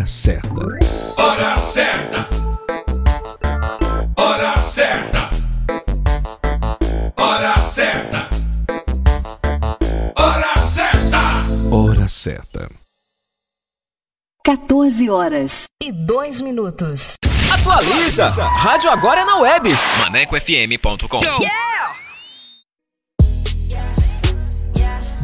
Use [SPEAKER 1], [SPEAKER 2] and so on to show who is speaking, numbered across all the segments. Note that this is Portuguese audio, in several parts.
[SPEAKER 1] Hora certa.
[SPEAKER 2] Hora certa. Hora certa. Hora certa. Hora certa.
[SPEAKER 1] Hora certa.
[SPEAKER 3] 14 horas.
[SPEAKER 4] E dois minutos.
[SPEAKER 5] Atualiza! Rádio agora é na web.
[SPEAKER 6] ManecoFM.com.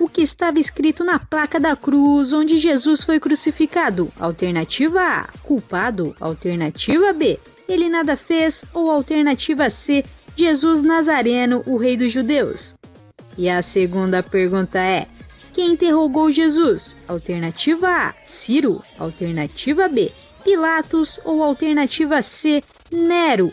[SPEAKER 7] O que estava escrito na placa da cruz onde Jesus foi crucificado? Alternativa A: culpado. Alternativa B: ele nada fez. Ou alternativa C:
[SPEAKER 8] Jesus Nazareno, o Rei dos Judeus? E a segunda pergunta é: quem interrogou Jesus? Alternativa A, Ciro. Alternativa B, Pilatos. Ou alternativa C, Nero?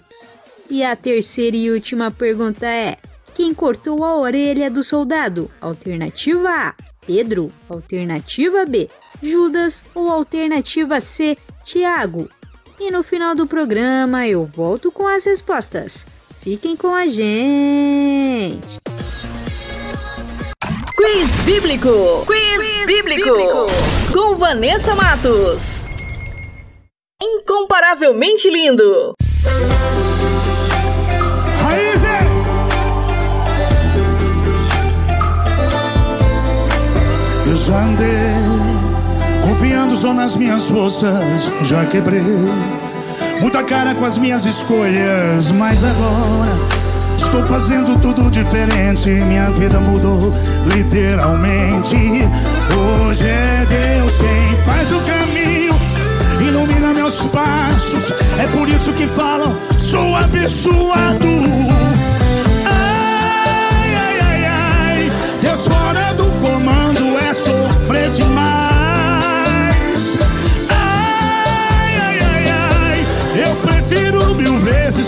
[SPEAKER 8] E a terceira e última pergunta é: quem cortou a orelha do soldado? Alternativa A, Pedro. Alternativa B, Judas. Ou alternativa C, Tiago? E no final do programa eu volto com as respostas. Fiquem com a gente!
[SPEAKER 4] Quiz Bíblico! Quiz, bíblico. bíblico! Com Vanessa Matos. Incomparavelmente lindo!
[SPEAKER 3] Já andei confiando só nas minhas forças, já quebrei muita cara com as minhas escolhas, mas agora Estou fazendo tudo diferente, minha vida mudou literalmente. Hoje é Deus quem faz o caminho, ilumina meus passos. É por isso que falam, sou abençoado.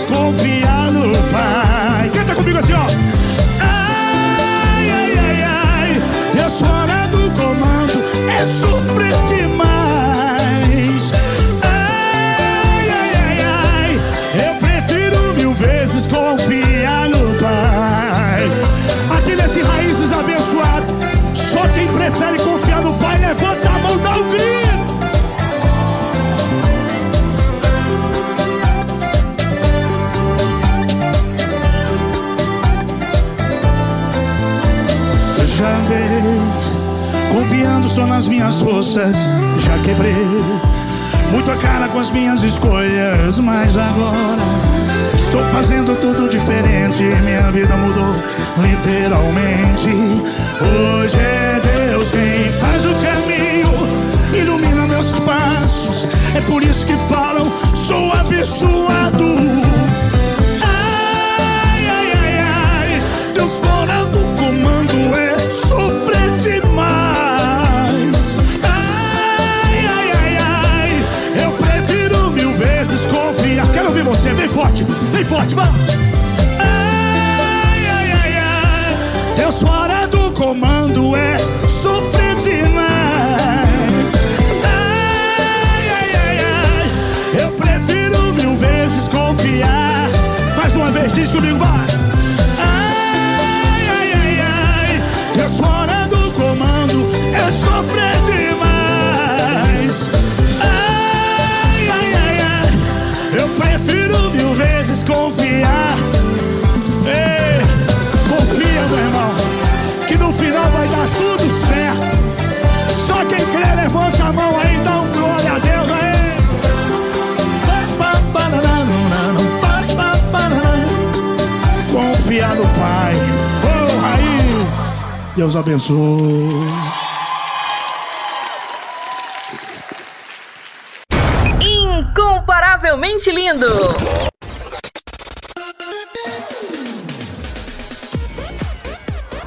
[SPEAKER 3] Confiar no Pai comigo assim, ó. Ai, ai, ai, ai, Deus fora do comando é sofrer demais. Confiando só nas minhas forças. Já quebrei Muito a cara com as minhas escolhas Mas agora Estou fazendo tudo diferente. Minha vida mudou literalmente. Hoje é Deus quem faz o caminho Ilumina meus passos. É por isso que falam Sou abençoado. Ai, ai, ai, ai. Deus fora do vamos. Ai, ai, ai, ai, Deus fora do comando é sofrer demais. Ai, ai, ai, ai, eu prefiro mil vezes confiar. Mais uma vez, diz comigo, vai. Deus abençoe.
[SPEAKER 4] incrivelmente lindo.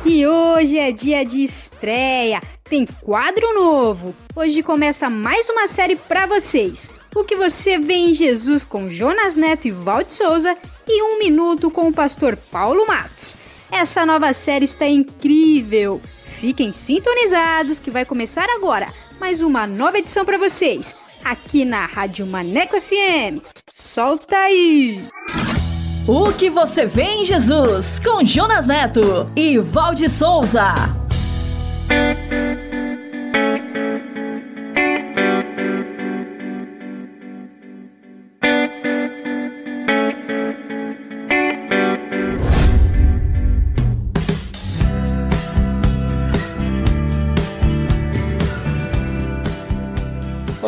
[SPEAKER 8] E hoje é dia de estreia. Tem quadro novo. Hoje começa mais uma série para vocês. O que você vê em Jesus com Jonas Neto e Valde Souza e Um Minuto com o pastor Paulo Matos. Essa nova série está incrível. Fiquem sintonizados que vai começar agora mais uma nova edição para vocês aqui na Rádio Maneco FM. Solta aí!
[SPEAKER 4] O que você vê em Jesus com Jonas Neto e Valde Souza.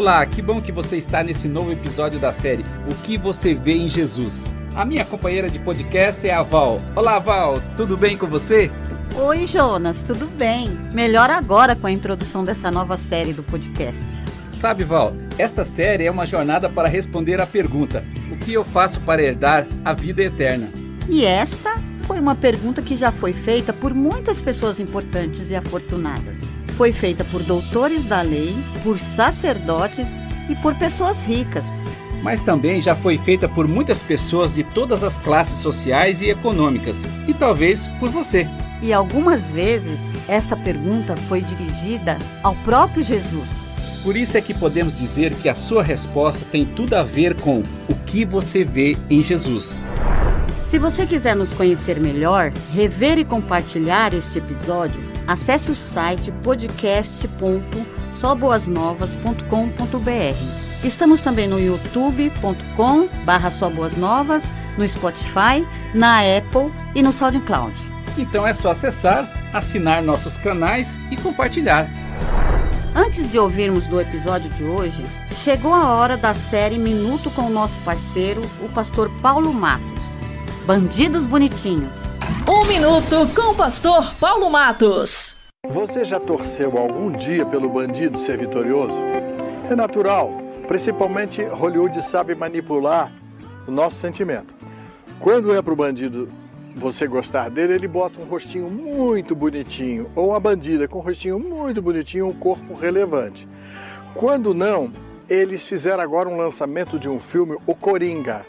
[SPEAKER 9] Olá, que bom que você está nesse novo episódio da série O que você vê em Jesus. A minha companheira de podcast é a Val. Olá, Val, tudo bem com você?
[SPEAKER 10] Oi, Jonas, tudo bem? Melhor agora com a introdução dessa nova série do podcast.
[SPEAKER 9] Sabe, Val, esta série é uma jornada para responder à pergunta: O que eu faço para herdar a vida eterna?
[SPEAKER 10] E esta foi uma pergunta que já foi feita por muitas pessoas importantes e afortunadas. Foi feita por doutores da lei, por sacerdotes e por pessoas ricas.
[SPEAKER 9] Mas também já foi feita por muitas pessoas de todas as classes sociais e econômicas, e talvez por você.
[SPEAKER 10] E algumas vezes esta pergunta foi dirigida ao próprio Jesus.
[SPEAKER 9] Por isso é que podemos dizer que a sua resposta tem tudo a ver com o que você vê em Jesus.
[SPEAKER 10] Se você quiser nos conhecer melhor, rever e compartilhar este episódio, acesse o site podcast.soboasnovas.com.br. Estamos também no youtube.com barra Novas, no Spotify, na Apple e no SoundCloud.
[SPEAKER 9] Então é só acessar, assinar nossos canais e compartilhar.
[SPEAKER 10] Antes de ouvirmos do episódio de hoje, chegou a hora da série Minuto com o nosso parceiro, o pastor Paulo Matos. Bandidos Bonitinhos.
[SPEAKER 4] Um minuto com o pastor Paulo Matos.
[SPEAKER 11] Você já torceu algum dia pelo bandido ser vitorioso? É natural, principalmente Hollywood sabe manipular o nosso sentimento. Quando é para o bandido você gostar dele, ele bota um rostinho muito bonitinho, ou uma bandida com um rostinho muito bonitinho, um corpo relevante. Quando não, eles fizeram agora um lançamento de um filme, O Coringa.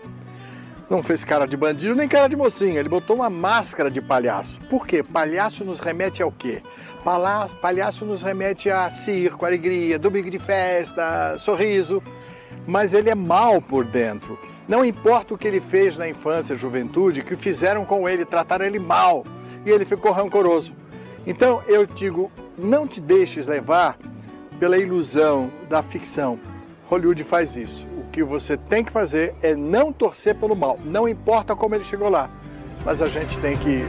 [SPEAKER 11] Não fez cara de bandido nem cara de mocinha, ele botou uma máscara de palhaço. Por quê? Palhaço nos remete ao quê? Palha- Palhaço nos remete a circo, alegria, domingo de festa, sorriso. Mas ele é mal por dentro. Não importa o que ele fez na infância juventude, que fizeram com ele, trataram ele mal e ele ficou rancoroso. Então eu digo, não te deixes levar pela ilusão da ficção. Hollywood faz isso. O que você tem que fazer é não torcer pelo mal. Não importa como ele chegou lá, mas a gente tem que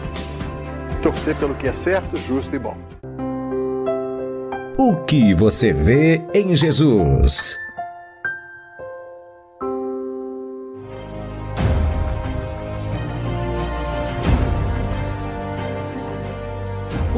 [SPEAKER 11] torcer pelo que é certo, justo e bom.
[SPEAKER 12] O que você vê em Jesus?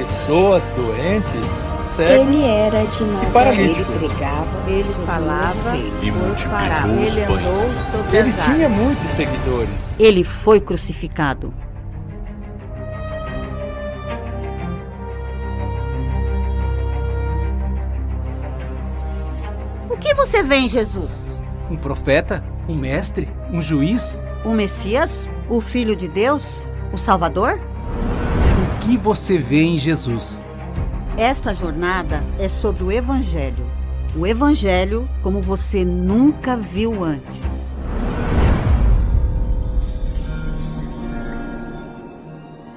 [SPEAKER 13] pessoas doentes, cegos
[SPEAKER 14] Ele era de
[SPEAKER 13] e paralíticos.
[SPEAKER 15] Ele falava
[SPEAKER 16] E os
[SPEAKER 15] Ele andou
[SPEAKER 16] pães.
[SPEAKER 15] sobre
[SPEAKER 13] Ele tinha muitos seguidores.
[SPEAKER 10] Ele foi crucificado. O que você vê em Jesus?
[SPEAKER 9] Um profeta? Um mestre? Um juiz?
[SPEAKER 10] O Messias? O Filho de Deus? O Salvador?
[SPEAKER 9] Que você vê em Jesus?
[SPEAKER 10] Esta jornada é sobre o Evangelho. O Evangelho como você nunca viu antes.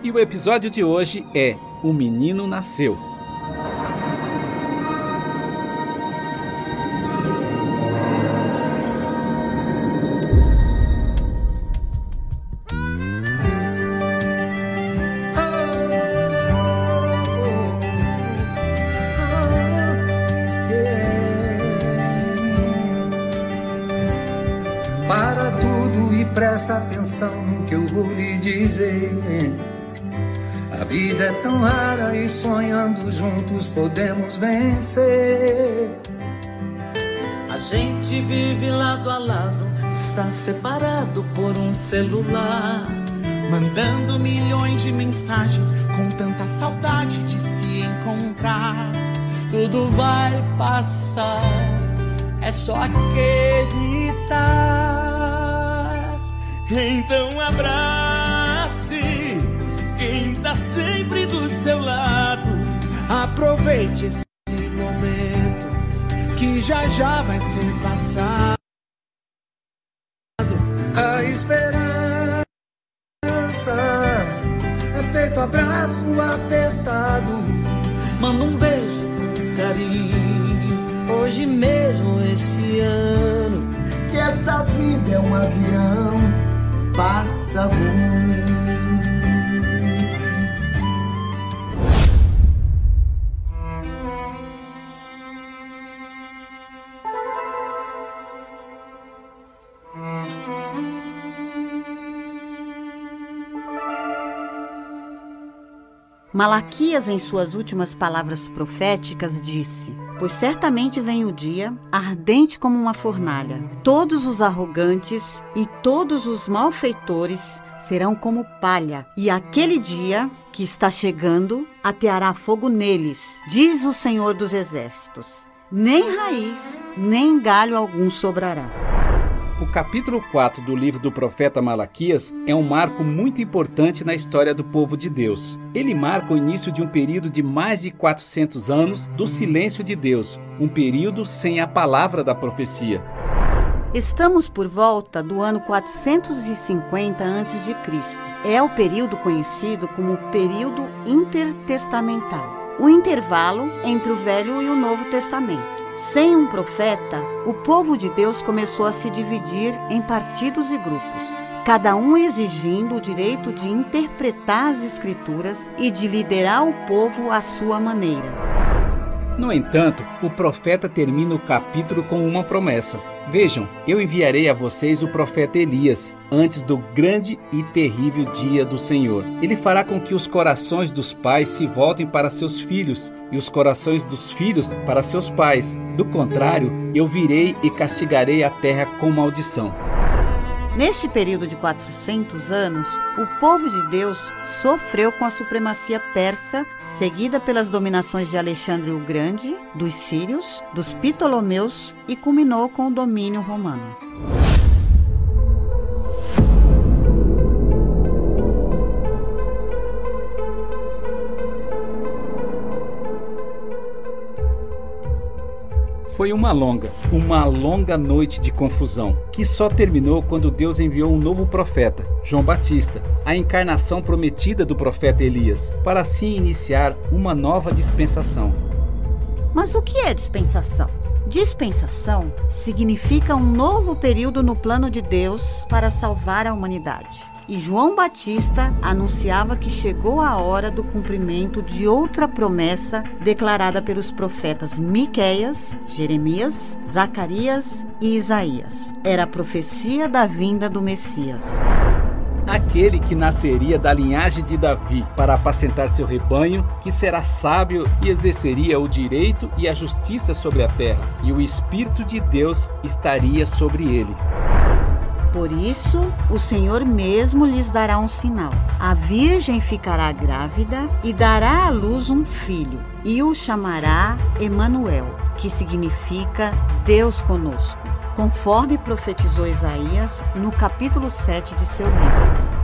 [SPEAKER 9] E o episódio de hoje é O Menino Nasceu.
[SPEAKER 17] Tão rara e sonhando juntos podemos vencer.
[SPEAKER 18] A gente vive lado a lado, está separado por um celular.
[SPEAKER 19] Mandando milhões de mensagens com tanta saudade de se encontrar.
[SPEAKER 18] Tudo vai passar, é só acreditar.
[SPEAKER 3] Então tá sempre do seu lado. Aproveite esse momento que já já vai ser passado.
[SPEAKER 17] A esperança é feito abraço apertado.
[SPEAKER 18] Manda um beijo, carinho.
[SPEAKER 17] Hoje mesmo, esse ano, que essa vida é um avião, passa voando.
[SPEAKER 10] Malaquias, em suas últimas palavras proféticas, disse: Pois certamente vem o dia, ardente como uma fornalha. Todos os arrogantes e todos os malfeitores serão como palha, e aquele dia que está chegando ateará fogo neles, diz o Senhor dos Exércitos. Nem raiz, nem galho algum sobrará.
[SPEAKER 9] O capítulo 4 do livro do profeta Malaquias é um marco muito importante na história do povo de Deus. Ele marca o início de um período de mais de 400 anos do silêncio de Deus, um período sem a palavra da profecia.
[SPEAKER 10] Estamos por volta do ano 450 a.C. É o período conhecido como período intertestamental, o intervalo entre o Velho e o Novo Testamento. Sem um profeta, o povo de Deus começou a se dividir em partidos e grupos, cada um exigindo o direito de interpretar as Escrituras e de liderar o povo à sua maneira.
[SPEAKER 9] No entanto, o profeta termina o capítulo com uma promessa. Vejam, eu enviarei a vocês o profeta Elias antes do grande e terrível dia do Senhor. Ele fará com que os corações dos pais se voltem para seus filhos e os corações dos filhos para seus pais. Do contrário, eu virei e castigarei a terra com maldição.
[SPEAKER 10] Neste período de 400 anos, o povo de Deus sofreu com a supremacia persa, seguida pelas dominações de Alexandre o Grande, dos sírios, dos Ptolomeus e culminou com o domínio romano.
[SPEAKER 9] Foi uma longa, uma longa noite de confusão, que só terminou quando Deus enviou um novo profeta, João Batista, a encarnação prometida do profeta Elias, para assim iniciar uma nova dispensação.
[SPEAKER 10] Mas o que é dispensação? Dispensação significa um novo período no plano de Deus para salvar a humanidade. E João Batista anunciava que chegou a hora do cumprimento de outra promessa declarada pelos profetas Miqueias, Jeremias, Zacarias e Isaías. Era a profecia da vinda do Messias.
[SPEAKER 9] Aquele que nasceria da linhagem de Davi para apacentar seu rebanho, que será sábio e exerceria o direito e a justiça sobre a terra, e o Espírito de Deus estaria sobre ele.
[SPEAKER 10] Por isso, o Senhor mesmo lhes dará um sinal. A virgem ficará grávida e dará à luz um filho, e o chamará Emanuel, que significa Deus conosco, conforme profetizou Isaías no capítulo 7 de seu livro.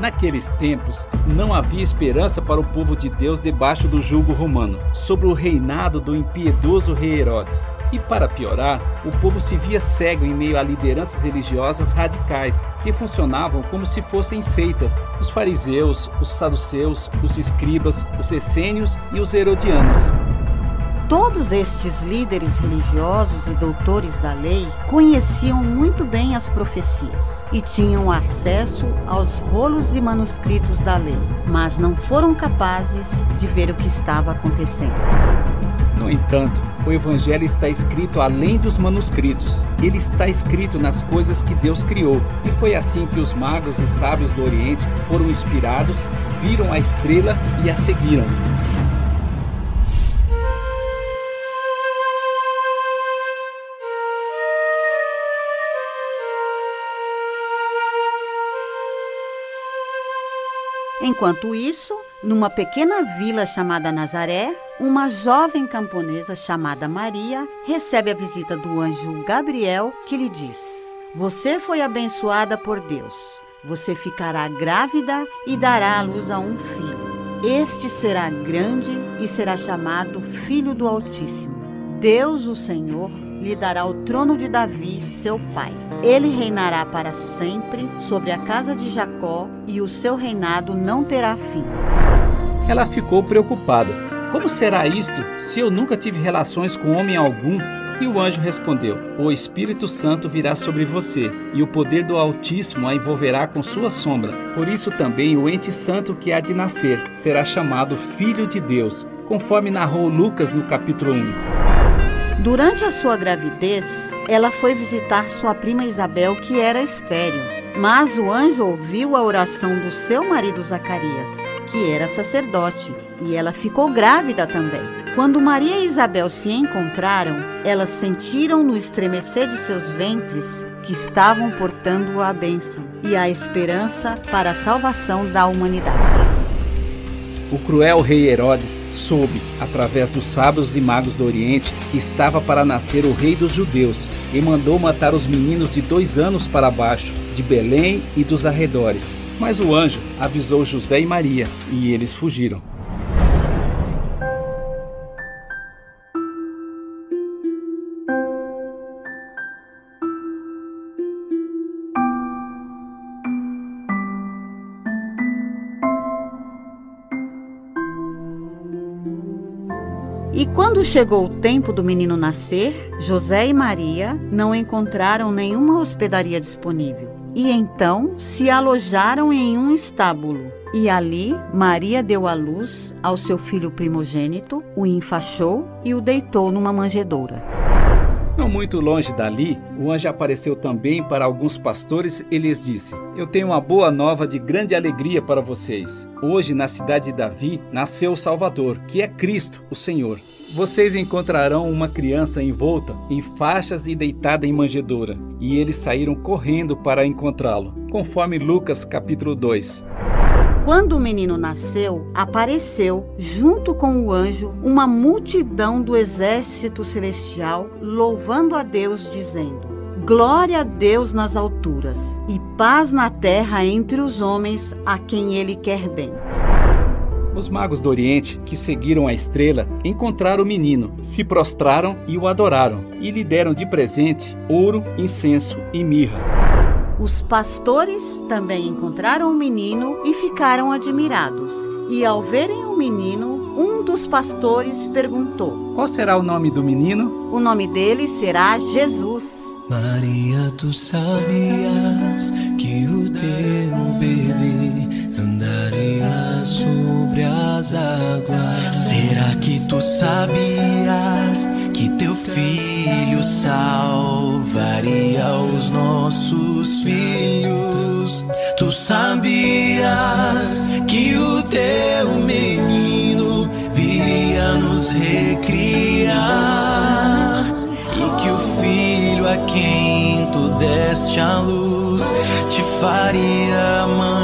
[SPEAKER 9] Naqueles tempos, não havia esperança para o povo de Deus debaixo do jugo romano, sob o reinado do impiedoso rei Herodes. E para piorar, o povo se via cego em meio a lideranças religiosas radicais, que funcionavam como se fossem seitas: os fariseus, os saduceus, os escribas, os essênios e os herodianos.
[SPEAKER 10] Todos estes líderes religiosos e doutores da lei conheciam muito bem as profecias e tinham acesso aos rolos e manuscritos da lei, mas não foram capazes de ver o que estava acontecendo.
[SPEAKER 9] No entanto, o Evangelho está escrito além dos manuscritos. Ele está escrito nas coisas que Deus criou. E foi assim que os magos e sábios do Oriente foram inspirados, viram a estrela e a seguiram.
[SPEAKER 10] Enquanto isso, numa pequena vila chamada Nazaré, uma jovem camponesa chamada Maria recebe a visita do anjo Gabriel, que lhe diz: Você foi abençoada por Deus. Você ficará grávida e dará à luz a um filho. Este será grande e será chamado Filho do Altíssimo. Deus, o Senhor, lhe dará o trono de Davi, seu pai. Ele reinará para sempre sobre a casa de Jacó e o seu reinado não terá fim.
[SPEAKER 9] Ela ficou preocupada. Como será isto se eu nunca tive relações com homem algum? E o anjo respondeu: O Espírito Santo virá sobre você, e o poder do Altíssimo a envolverá com sua sombra. Por isso também o ente santo que há de nascer será chamado Filho de Deus, conforme narrou Lucas no capítulo 1.
[SPEAKER 10] Durante a sua gravidez, ela foi visitar sua prima Isabel, que era estéril. Mas o anjo ouviu a oração do seu marido Zacarias, que era sacerdote, e ela ficou grávida também. Quando Maria e Isabel se encontraram, elas sentiram no estremecer de seus ventres que estavam portando a bênção e a esperança para a salvação da humanidade.
[SPEAKER 9] O cruel rei Herodes soube, através dos sábios e magos do Oriente, que estava para nascer o rei dos judeus e mandou matar os meninos de dois anos para baixo, de Belém e dos arredores. Mas o anjo avisou José e Maria e eles fugiram.
[SPEAKER 10] E quando chegou o tempo do menino nascer, José e Maria não encontraram nenhuma hospedaria disponível. E então se alojaram em um estábulo. E ali Maria deu à luz ao seu filho primogênito, o enfaixou e o deitou numa manjedoura.
[SPEAKER 9] Muito longe dali, o anjo apareceu também para alguns pastores e lhes disse: Eu tenho uma boa nova de grande alegria para vocês. Hoje, na cidade de Davi, nasceu o Salvador, que é Cristo, o Senhor. Vocês encontrarão uma criança envolta em faixas e deitada em manjedoura. E eles saíram correndo para encontrá-lo, conforme Lucas capítulo 2.
[SPEAKER 10] Quando o menino nasceu, apareceu, junto com o anjo, uma multidão do exército celestial, louvando a Deus, dizendo: Glória a Deus nas alturas, e paz na terra entre os homens a quem ele quer bem.
[SPEAKER 9] Os magos do Oriente, que seguiram a estrela, encontraram o menino, se prostraram e o adoraram, e lhe deram de presente ouro, incenso e mirra.
[SPEAKER 10] Os pastores também encontraram o menino e ficaram admirados. E ao verem o menino, um dos pastores perguntou:
[SPEAKER 9] Qual será o nome do menino?
[SPEAKER 10] O nome dele será Jesus.
[SPEAKER 17] Maria, tu sabias que o teu bebê andaria sobre as águas? Será que tu sabias que teu filho salvaria os nossos filhos? Tu sabias que o teu menino viria nos recriar e que o filho a quem tu deste a luz te faria mãe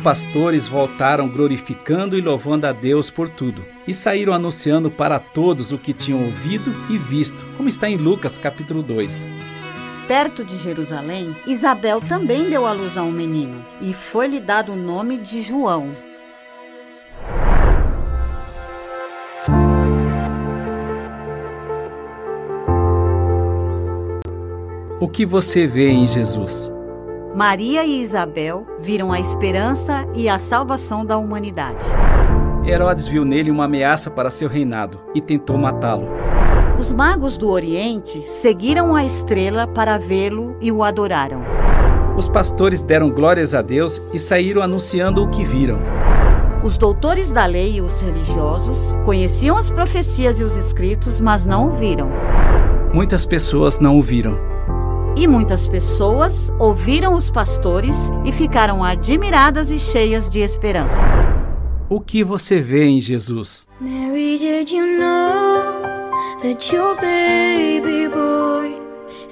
[SPEAKER 9] pastores voltaram glorificando e louvando a Deus por tudo, e saíram anunciando para todos o que tinham ouvido e visto, como está em Lucas capítulo 2.
[SPEAKER 10] Perto de Jerusalém, Isabel também deu à luz a um menino, e foi-lhe dado o nome de João.
[SPEAKER 9] O que você vê em Jesus?
[SPEAKER 10] Maria e Isabel viram a esperança e a salvação da humanidade.
[SPEAKER 9] Herodes viu nele uma ameaça para seu reinado e tentou matá-lo.
[SPEAKER 10] Os magos do Oriente seguiram a estrela para vê-lo e o adoraram.
[SPEAKER 9] Os pastores deram glórias a Deus e saíram anunciando o que viram.
[SPEAKER 10] Os doutores da lei e os religiosos conheciam as profecias e os escritos, mas não o viram.
[SPEAKER 9] Muitas pessoas não o viram.
[SPEAKER 10] E muitas pessoas ouviram os pastores e ficaram admiradas e cheias de esperança.
[SPEAKER 9] O que você vê em Jesus?
[SPEAKER 20] Mary, did you know that your baby boy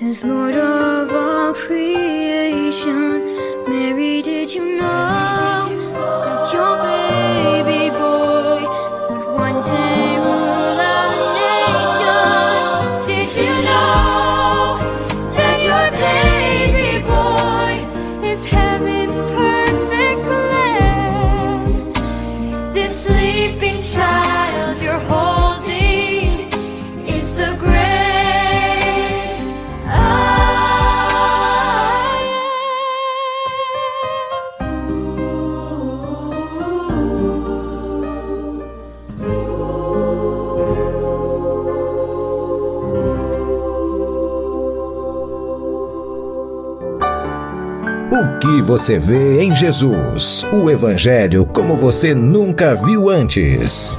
[SPEAKER 20] is Lord of all creation? Mary, did you know that your baby
[SPEAKER 14] que você vê em Jesus? O Evangelho como você nunca viu antes.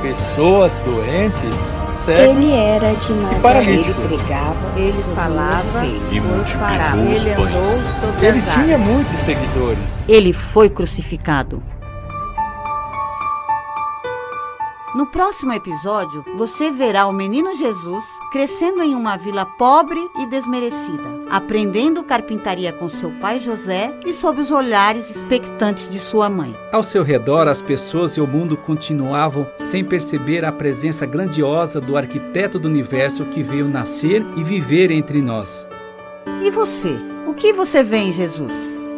[SPEAKER 13] pessoas doentes, cegos
[SPEAKER 21] Ele era de
[SPEAKER 13] e paralíticos.
[SPEAKER 15] Ele falava
[SPEAKER 16] E os
[SPEAKER 15] Ele
[SPEAKER 16] pães.
[SPEAKER 15] andou sobre
[SPEAKER 13] Ele
[SPEAKER 15] as
[SPEAKER 13] tinha muitos seguidores.
[SPEAKER 10] Ele foi crucificado. No próximo episódio, você verá o menino Jesus crescendo em uma vila pobre e desmerecida, aprendendo carpintaria com seu pai José e sob os olhares expectantes de sua mãe.
[SPEAKER 9] Ao seu redor, as pessoas e o mundo continuavam sem perceber a presença grandiosa do arquiteto do universo que veio nascer e viver entre nós.
[SPEAKER 10] E você? O que você vê em Jesus?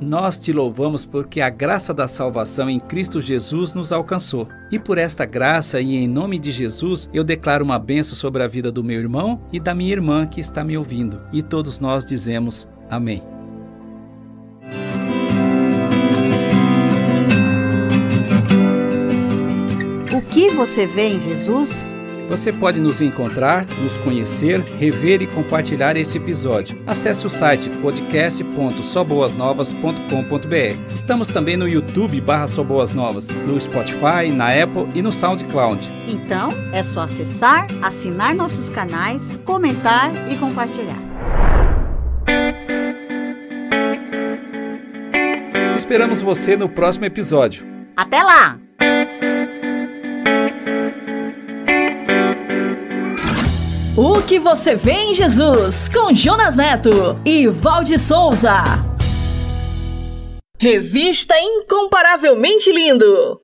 [SPEAKER 9] Nós te louvamos porque a graça da salvação em Cristo Jesus nos alcançou. E por esta graça e em nome de Jesus, eu declaro uma benção sobre a vida do meu irmão e da minha irmã que está me ouvindo. E todos nós dizemos amém.
[SPEAKER 10] O que você vê em Jesus?
[SPEAKER 9] Você pode nos encontrar, nos conhecer, rever e compartilhar esse episódio. Acesse o site podcast.soboasnovas.com.br. Estamos também no YouTube barra Só Boas Novas, no Spotify, na Apple e no SoundCloud.
[SPEAKER 10] Então, é só acessar, assinar nossos canais, comentar e compartilhar.
[SPEAKER 9] Esperamos você no próximo episódio.
[SPEAKER 10] Até lá!
[SPEAKER 22] O que você vê em Jesus, com Jonas Neto e Valde Souza. Revista Incomparavelmente Lindo.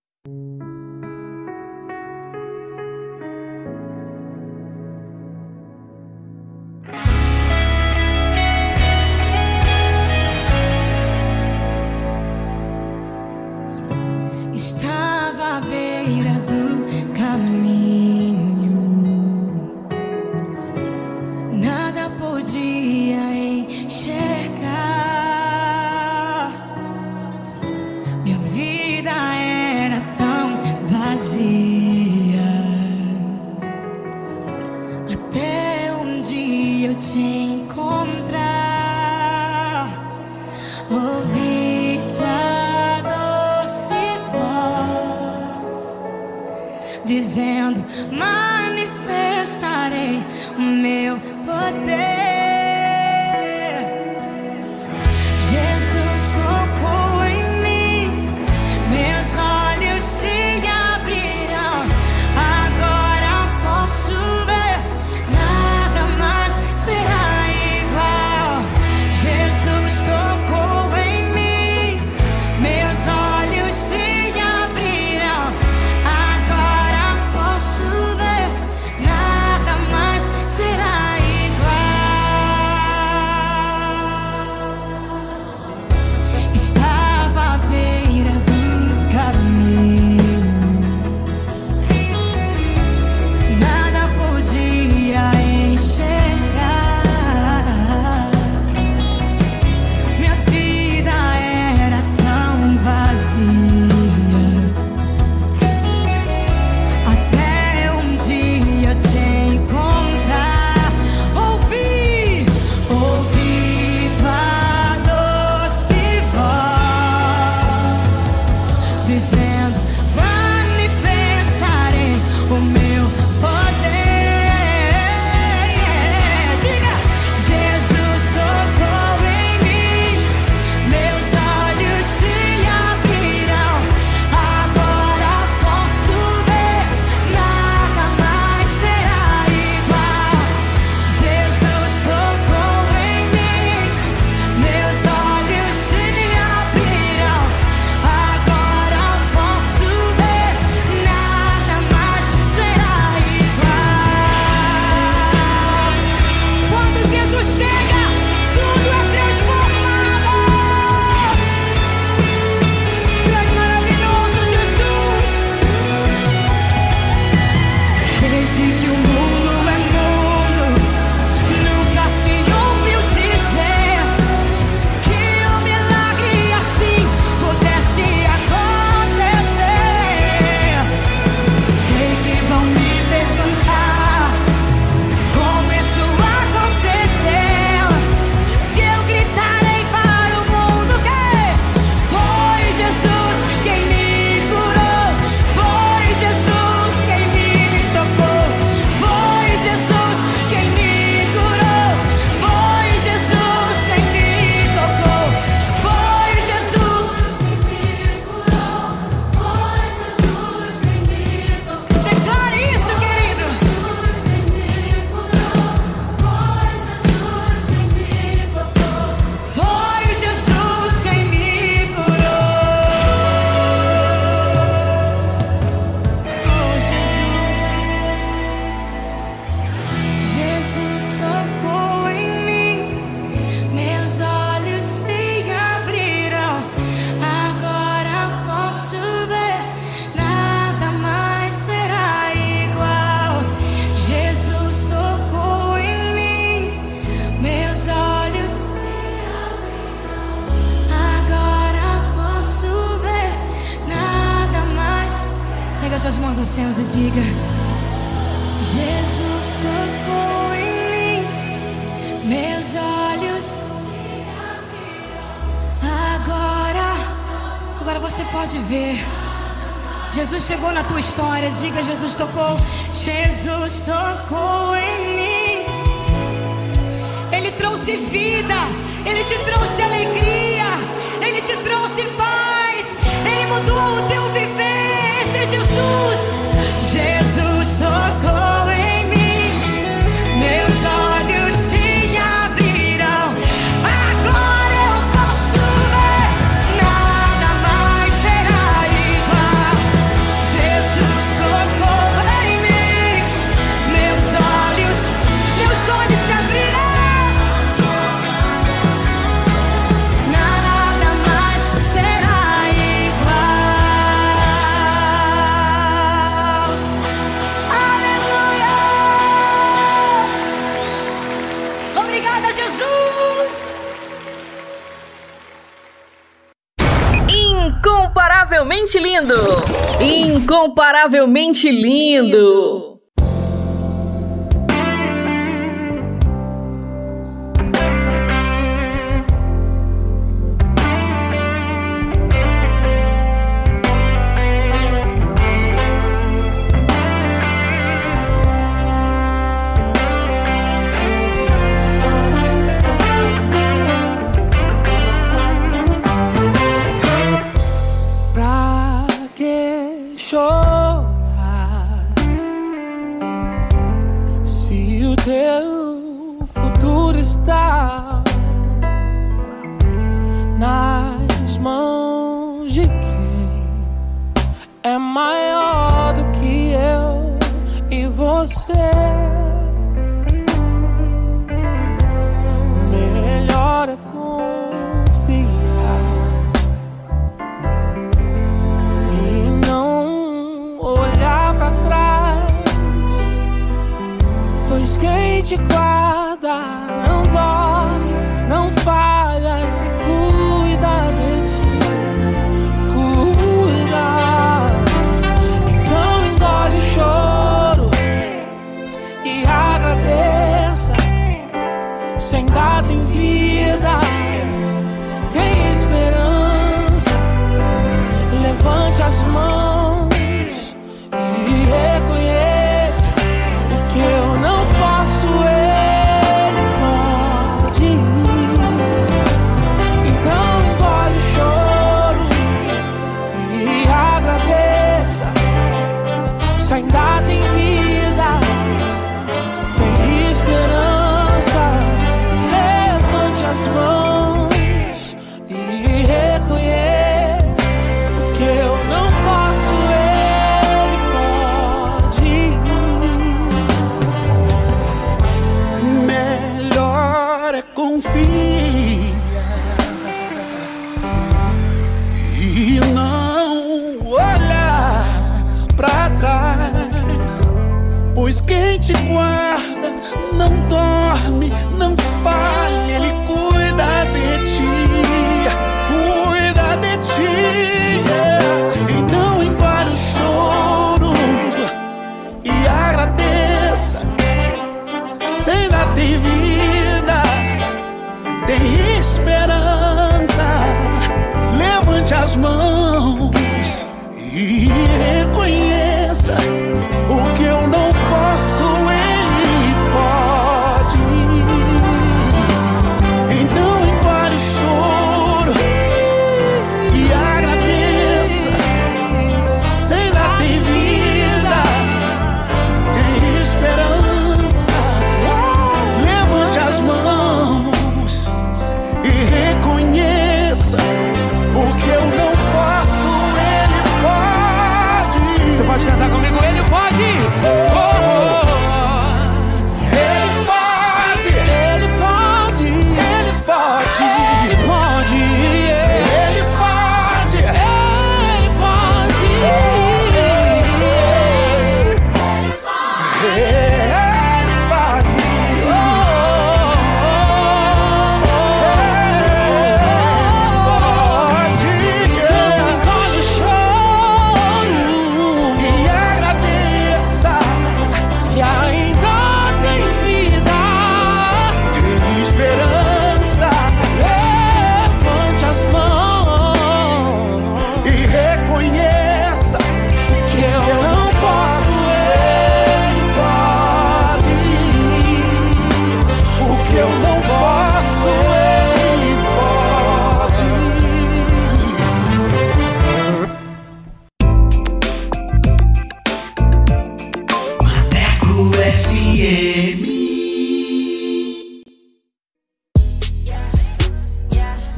[SPEAKER 23] Incomparavelmente lindo!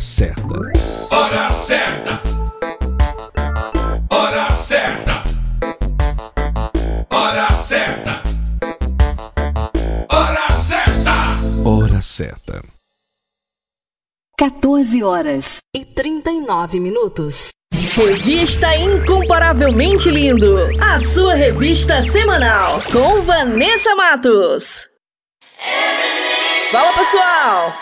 [SPEAKER 12] Certa.
[SPEAKER 2] Hora certa. Hora certa. Hora certa. Hora certa.
[SPEAKER 12] Hora certa.
[SPEAKER 4] 14 horas e 39 minutos. Revista Incomparavelmente Lindo, a sua revista semanal com Vanessa Matos. Fala pessoal,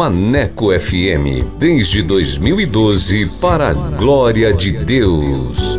[SPEAKER 24] Maneco FM, desde 2012, para a glória de Deus.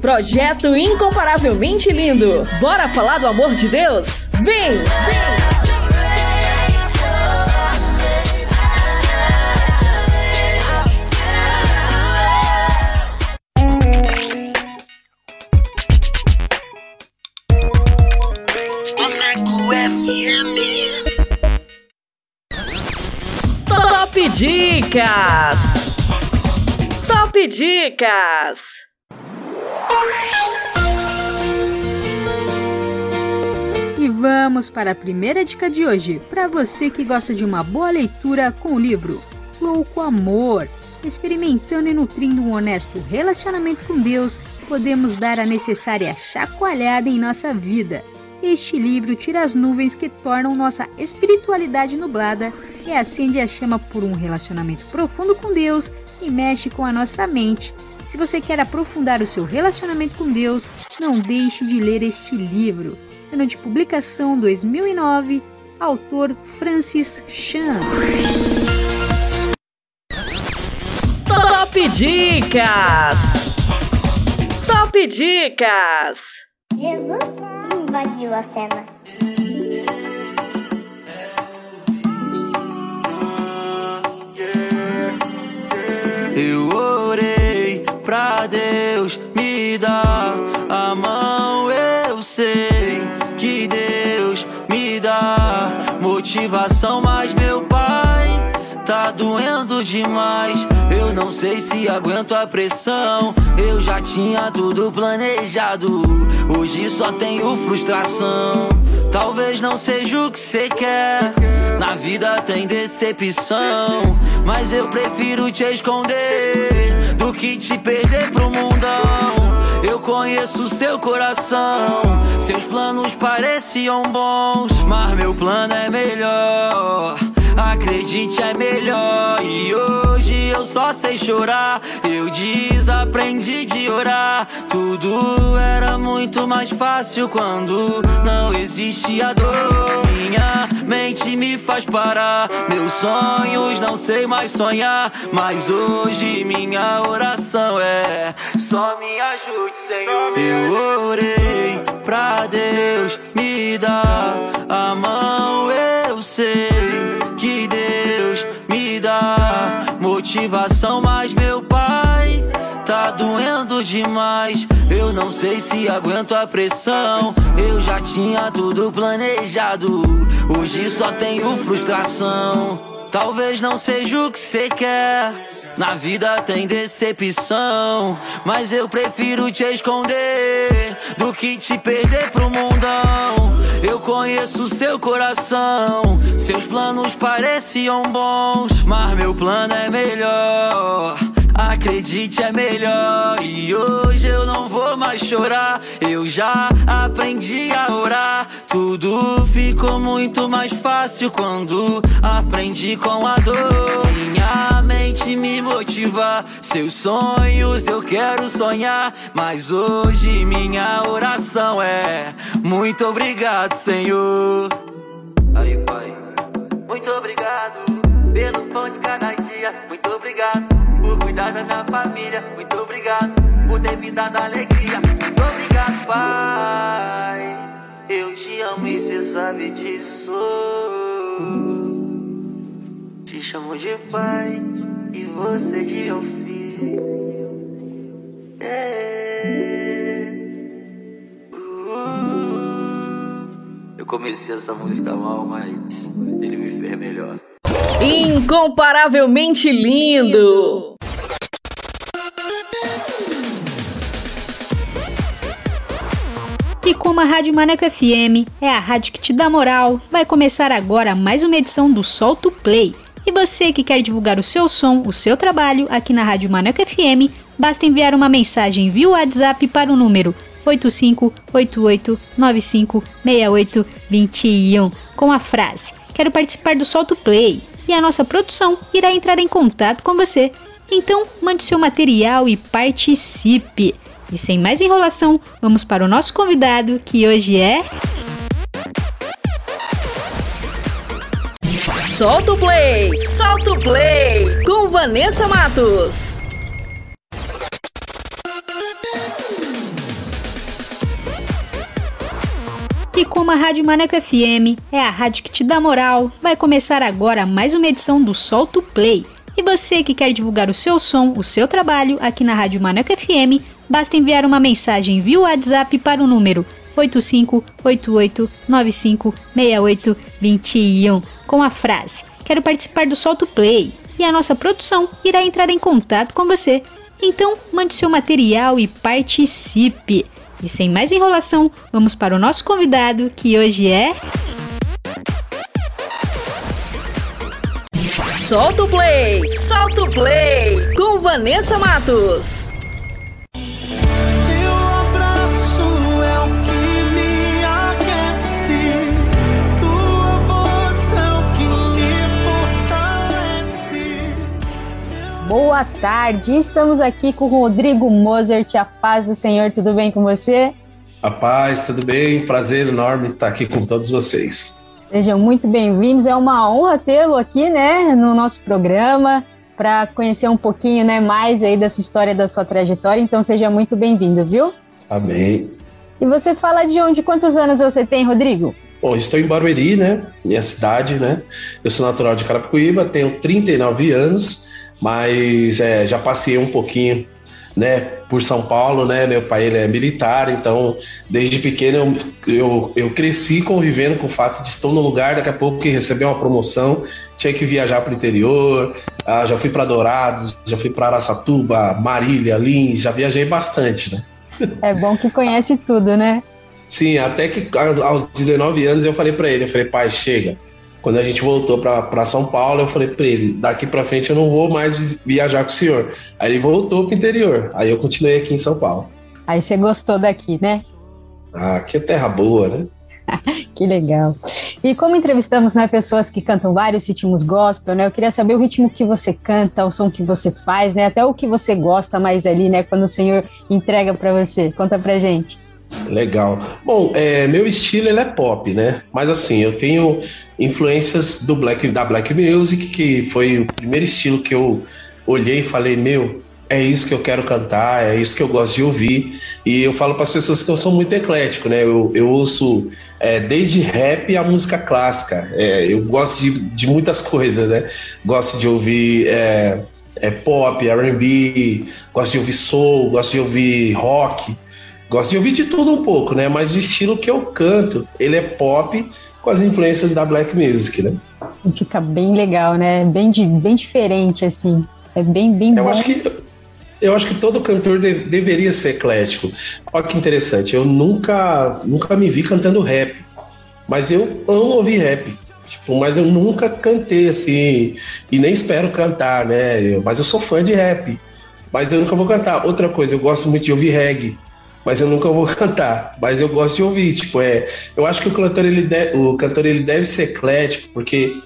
[SPEAKER 4] Projeto Incomparavelmente Lindo. Bora falar do amor de Deus? Vem! Vem! Top Dicas! Top Dicas!
[SPEAKER 7] E vamos para a primeira dica de hoje, para você que gosta de uma boa leitura com o livro Louco Amor. Experimentando e nutrindo um honesto relacionamento com Deus, podemos dar a necessária chacoalhada em nossa vida. Este livro tira as nuvens que tornam nossa espiritualidade nublada e acende a chama por um relacionamento profundo com Deus e mexe com a nossa mente. Se você quer aprofundar o seu relacionamento com Deus, não deixe de ler este livro. Ano de publicação 2009, autor Francis Chan.
[SPEAKER 4] Top Dicas! Top Dicas!
[SPEAKER 25] Jesus invadiu a cena.
[SPEAKER 26] Motivação, mas meu pai tá doendo demais. Não sei se aguento a pressão. Eu já tinha tudo planejado. Hoje só tenho frustração. Talvez não seja o que você quer. Na vida tem decepção. Mas eu prefiro te esconder do que te perder pro mundão. Eu conheço seu coração. Seus planos pareciam bons, mas meu plano é melhor. Acredite, é melhor. E hoje eu só sei chorar. Eu desaprendi de orar. Tudo era muito mais fácil quando não existia dor. Minha mente me faz parar. Meus sonhos não sei mais sonhar. Mas hoje minha oração é: só me ajude, Senhor. Eu orei pra Deus me dar a mão. Eu sei motivação, mas meu pai tá doendo demais. Eu não sei se aguento a pressão. Eu já tinha tudo planejado, hoje só tenho frustração. Talvez não seja o que cê quer. Na vida tem decepção, mas eu prefiro te esconder do que te perder pro mundão. Eu conheço seu coração, seus planos pareciam bons, mas meu plano é melhor. Acredite, é melhor. E hoje eu não vou mais chorar. Eu já aprendi a orar. Tudo ficou muito mais fácil quando aprendi com a dor. Minha mente me motiva. Seus sonhos eu quero sonhar. Mas hoje minha oração é: Muito obrigado, Senhor. Aí, pai. Muito obrigado pelo pão de cada dia. Muito obrigado da minha família. Muito obrigado por ter me dado alegria. Muito obrigado, pai. Eu te amo e cê sabe disso. Te chamo de pai e você de meu filho. É. Uh. Eu comecei essa música mal, mas ele me fez melhor.
[SPEAKER 4] Incomparavelmente lindo!
[SPEAKER 7] E como a Rádio Maneco FM é a rádio que te dá moral, vai começar agora mais uma edição do Solto Play. E você que quer divulgar o seu som, o seu trabalho aqui na Rádio Maneco FM, basta enviar uma mensagem via WhatsApp para o número 8588956821 com a frase Quero participar do Solto Play e a nossa produção irá entrar em contato com você. Então, mande seu material e participe. E sem mais enrolação, vamos para o nosso convidado, que hoje é.
[SPEAKER 4] Solta o play! Solta o play! Com Vanessa Matos.
[SPEAKER 7] E como a Rádio Maneco FM é a rádio que te dá moral, vai começar agora mais uma edição do Solto Play. E você que quer divulgar o seu som, o seu trabalho aqui na Rádio Maneco FM, basta enviar uma mensagem via WhatsApp para o número 8588956821 com a frase Quero participar do Solto Play e a nossa produção irá entrar em contato com você. Então, mande seu material e participe. E sem mais enrolação, vamos para o nosso convidado, que hoje é.
[SPEAKER 4] Solta o play! Solta o play! Com Vanessa Matos.
[SPEAKER 19] É é o que me fortalece.
[SPEAKER 8] Boa tarde, estamos aqui com o Rodrigo Mozart, a paz do Senhor, tudo bem com você?
[SPEAKER 27] A paz, tudo bem? Prazer enorme estar aqui com todos vocês.
[SPEAKER 8] Sejam muito bem-vindos, é uma honra tê-lo aqui, né, no nosso programa, para conhecer um pouquinho, né, mais aí da sua história, da sua trajetória, então seja muito bem-vindo, viu?
[SPEAKER 27] Amém.
[SPEAKER 8] E você fala de onde, quantos anos você tem, Rodrigo?
[SPEAKER 27] Bom, estou em Barueri, né, minha cidade, né, eu sou natural de Carapicuíba, tenho 39 anos, mas é, já passei um pouquinho né, por São Paulo, né? Meu pai ele é militar, então desde pequeno eu, eu, eu cresci convivendo com o fato de estou no lugar, daqui a pouco que receber uma promoção, tinha que viajar para o interior. Ah, já fui para Dourados, já fui para Araçatuba, Marília, Lins, já viajei bastante, né?
[SPEAKER 8] É bom que conhece tudo, né?
[SPEAKER 27] Sim, até que aos- aos 19 anos eu falei para ele, eu falei, pai, chega. Quando a gente voltou para São Paulo, eu falei para ele, daqui para frente eu não vou mais vi- viajar com o senhor. Aí ele voltou pro interior. Aí eu continuei aqui em São Paulo.
[SPEAKER 8] Aí você gostou daqui, né?
[SPEAKER 27] Ah, que terra boa, né?
[SPEAKER 8] Que legal. E como entrevistamos né, pessoas que cantam vários ritmos gospel, né? Eu queria saber o ritmo que você canta, o som que você faz, né? Até o que você gosta mais ali, né? Quando o Senhor entrega para você. Conta pra gente.
[SPEAKER 27] Legal. Bom, é, meu estilo ele é pop, né? Mas assim, eu tenho influências do black, da black music, que foi o primeiro estilo que eu olhei e falei, meu, é isso que eu quero cantar, é isso que eu gosto de ouvir. E eu falo para as pessoas que eu sou muito eclético, né? Eu, eu ouço é, desde rap a música clássica. É, eu gosto de, de muitas coisas, né? Gosto de ouvir é, é pop, R&B, gosto de ouvir soul, gosto de ouvir rock, gosto de ouvir de tudo um pouco, né? Mas o estilo que eu canto, ele é pop com as influências da black music, né?
[SPEAKER 8] Fica bem legal, né? Bem, de, bem diferente, assim. É bem, bem
[SPEAKER 27] eu
[SPEAKER 8] bom.
[SPEAKER 27] Acho que, eu acho que todo cantor de, deveria ser eclético. Olha que interessante, eu nunca, nunca me vi cantando rap, mas eu amo ouvir rap. Tipo, mas eu nunca cantei assim, e nem espero cantar, né? Eu, mas eu sou fã de rap, mas eu nunca vou cantar. Outra coisa, eu gosto muito de ouvir reggae, mas eu nunca vou cantar, mas eu gosto de ouvir. Tipo, é, eu acho que o cantor ele, de, o cantor ele deve ser eclético, porque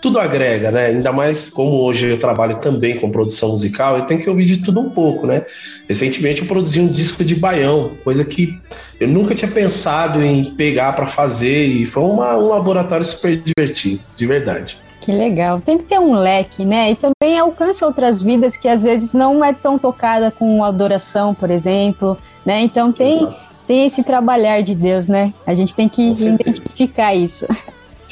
[SPEAKER 27] tudo agrega, né? Ainda mais como hoje eu trabalho também com produção musical, eu tenho que ouvir de tudo um pouco, né? Recentemente eu produzi um disco de baião, coisa que eu nunca tinha pensado em pegar para fazer e foi uma, um laboratório super divertido, de verdade.
[SPEAKER 8] Que legal. Tem que ter um leque, né? E também alcança outras vidas que às vezes não é tão tocada com adoração, por exemplo, né? Então tem, tem esse trabalhar de Deus, né? A gente tem que identificar isso.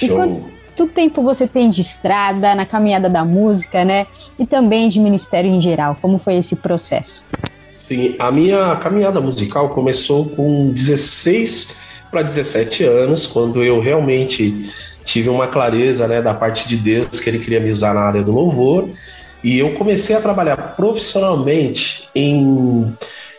[SPEAKER 8] E
[SPEAKER 27] Show.
[SPEAKER 8] quanto tempo você tem de estrada, na caminhada da música, né? E também de ministério em geral? Como foi esse processo?
[SPEAKER 27] Sim, a minha caminhada musical começou com 16 para 17 anos, quando eu realmente tive uma clareza né, da parte de Deus que ele queria me usar na área do louvor. E eu comecei a trabalhar profissionalmente em,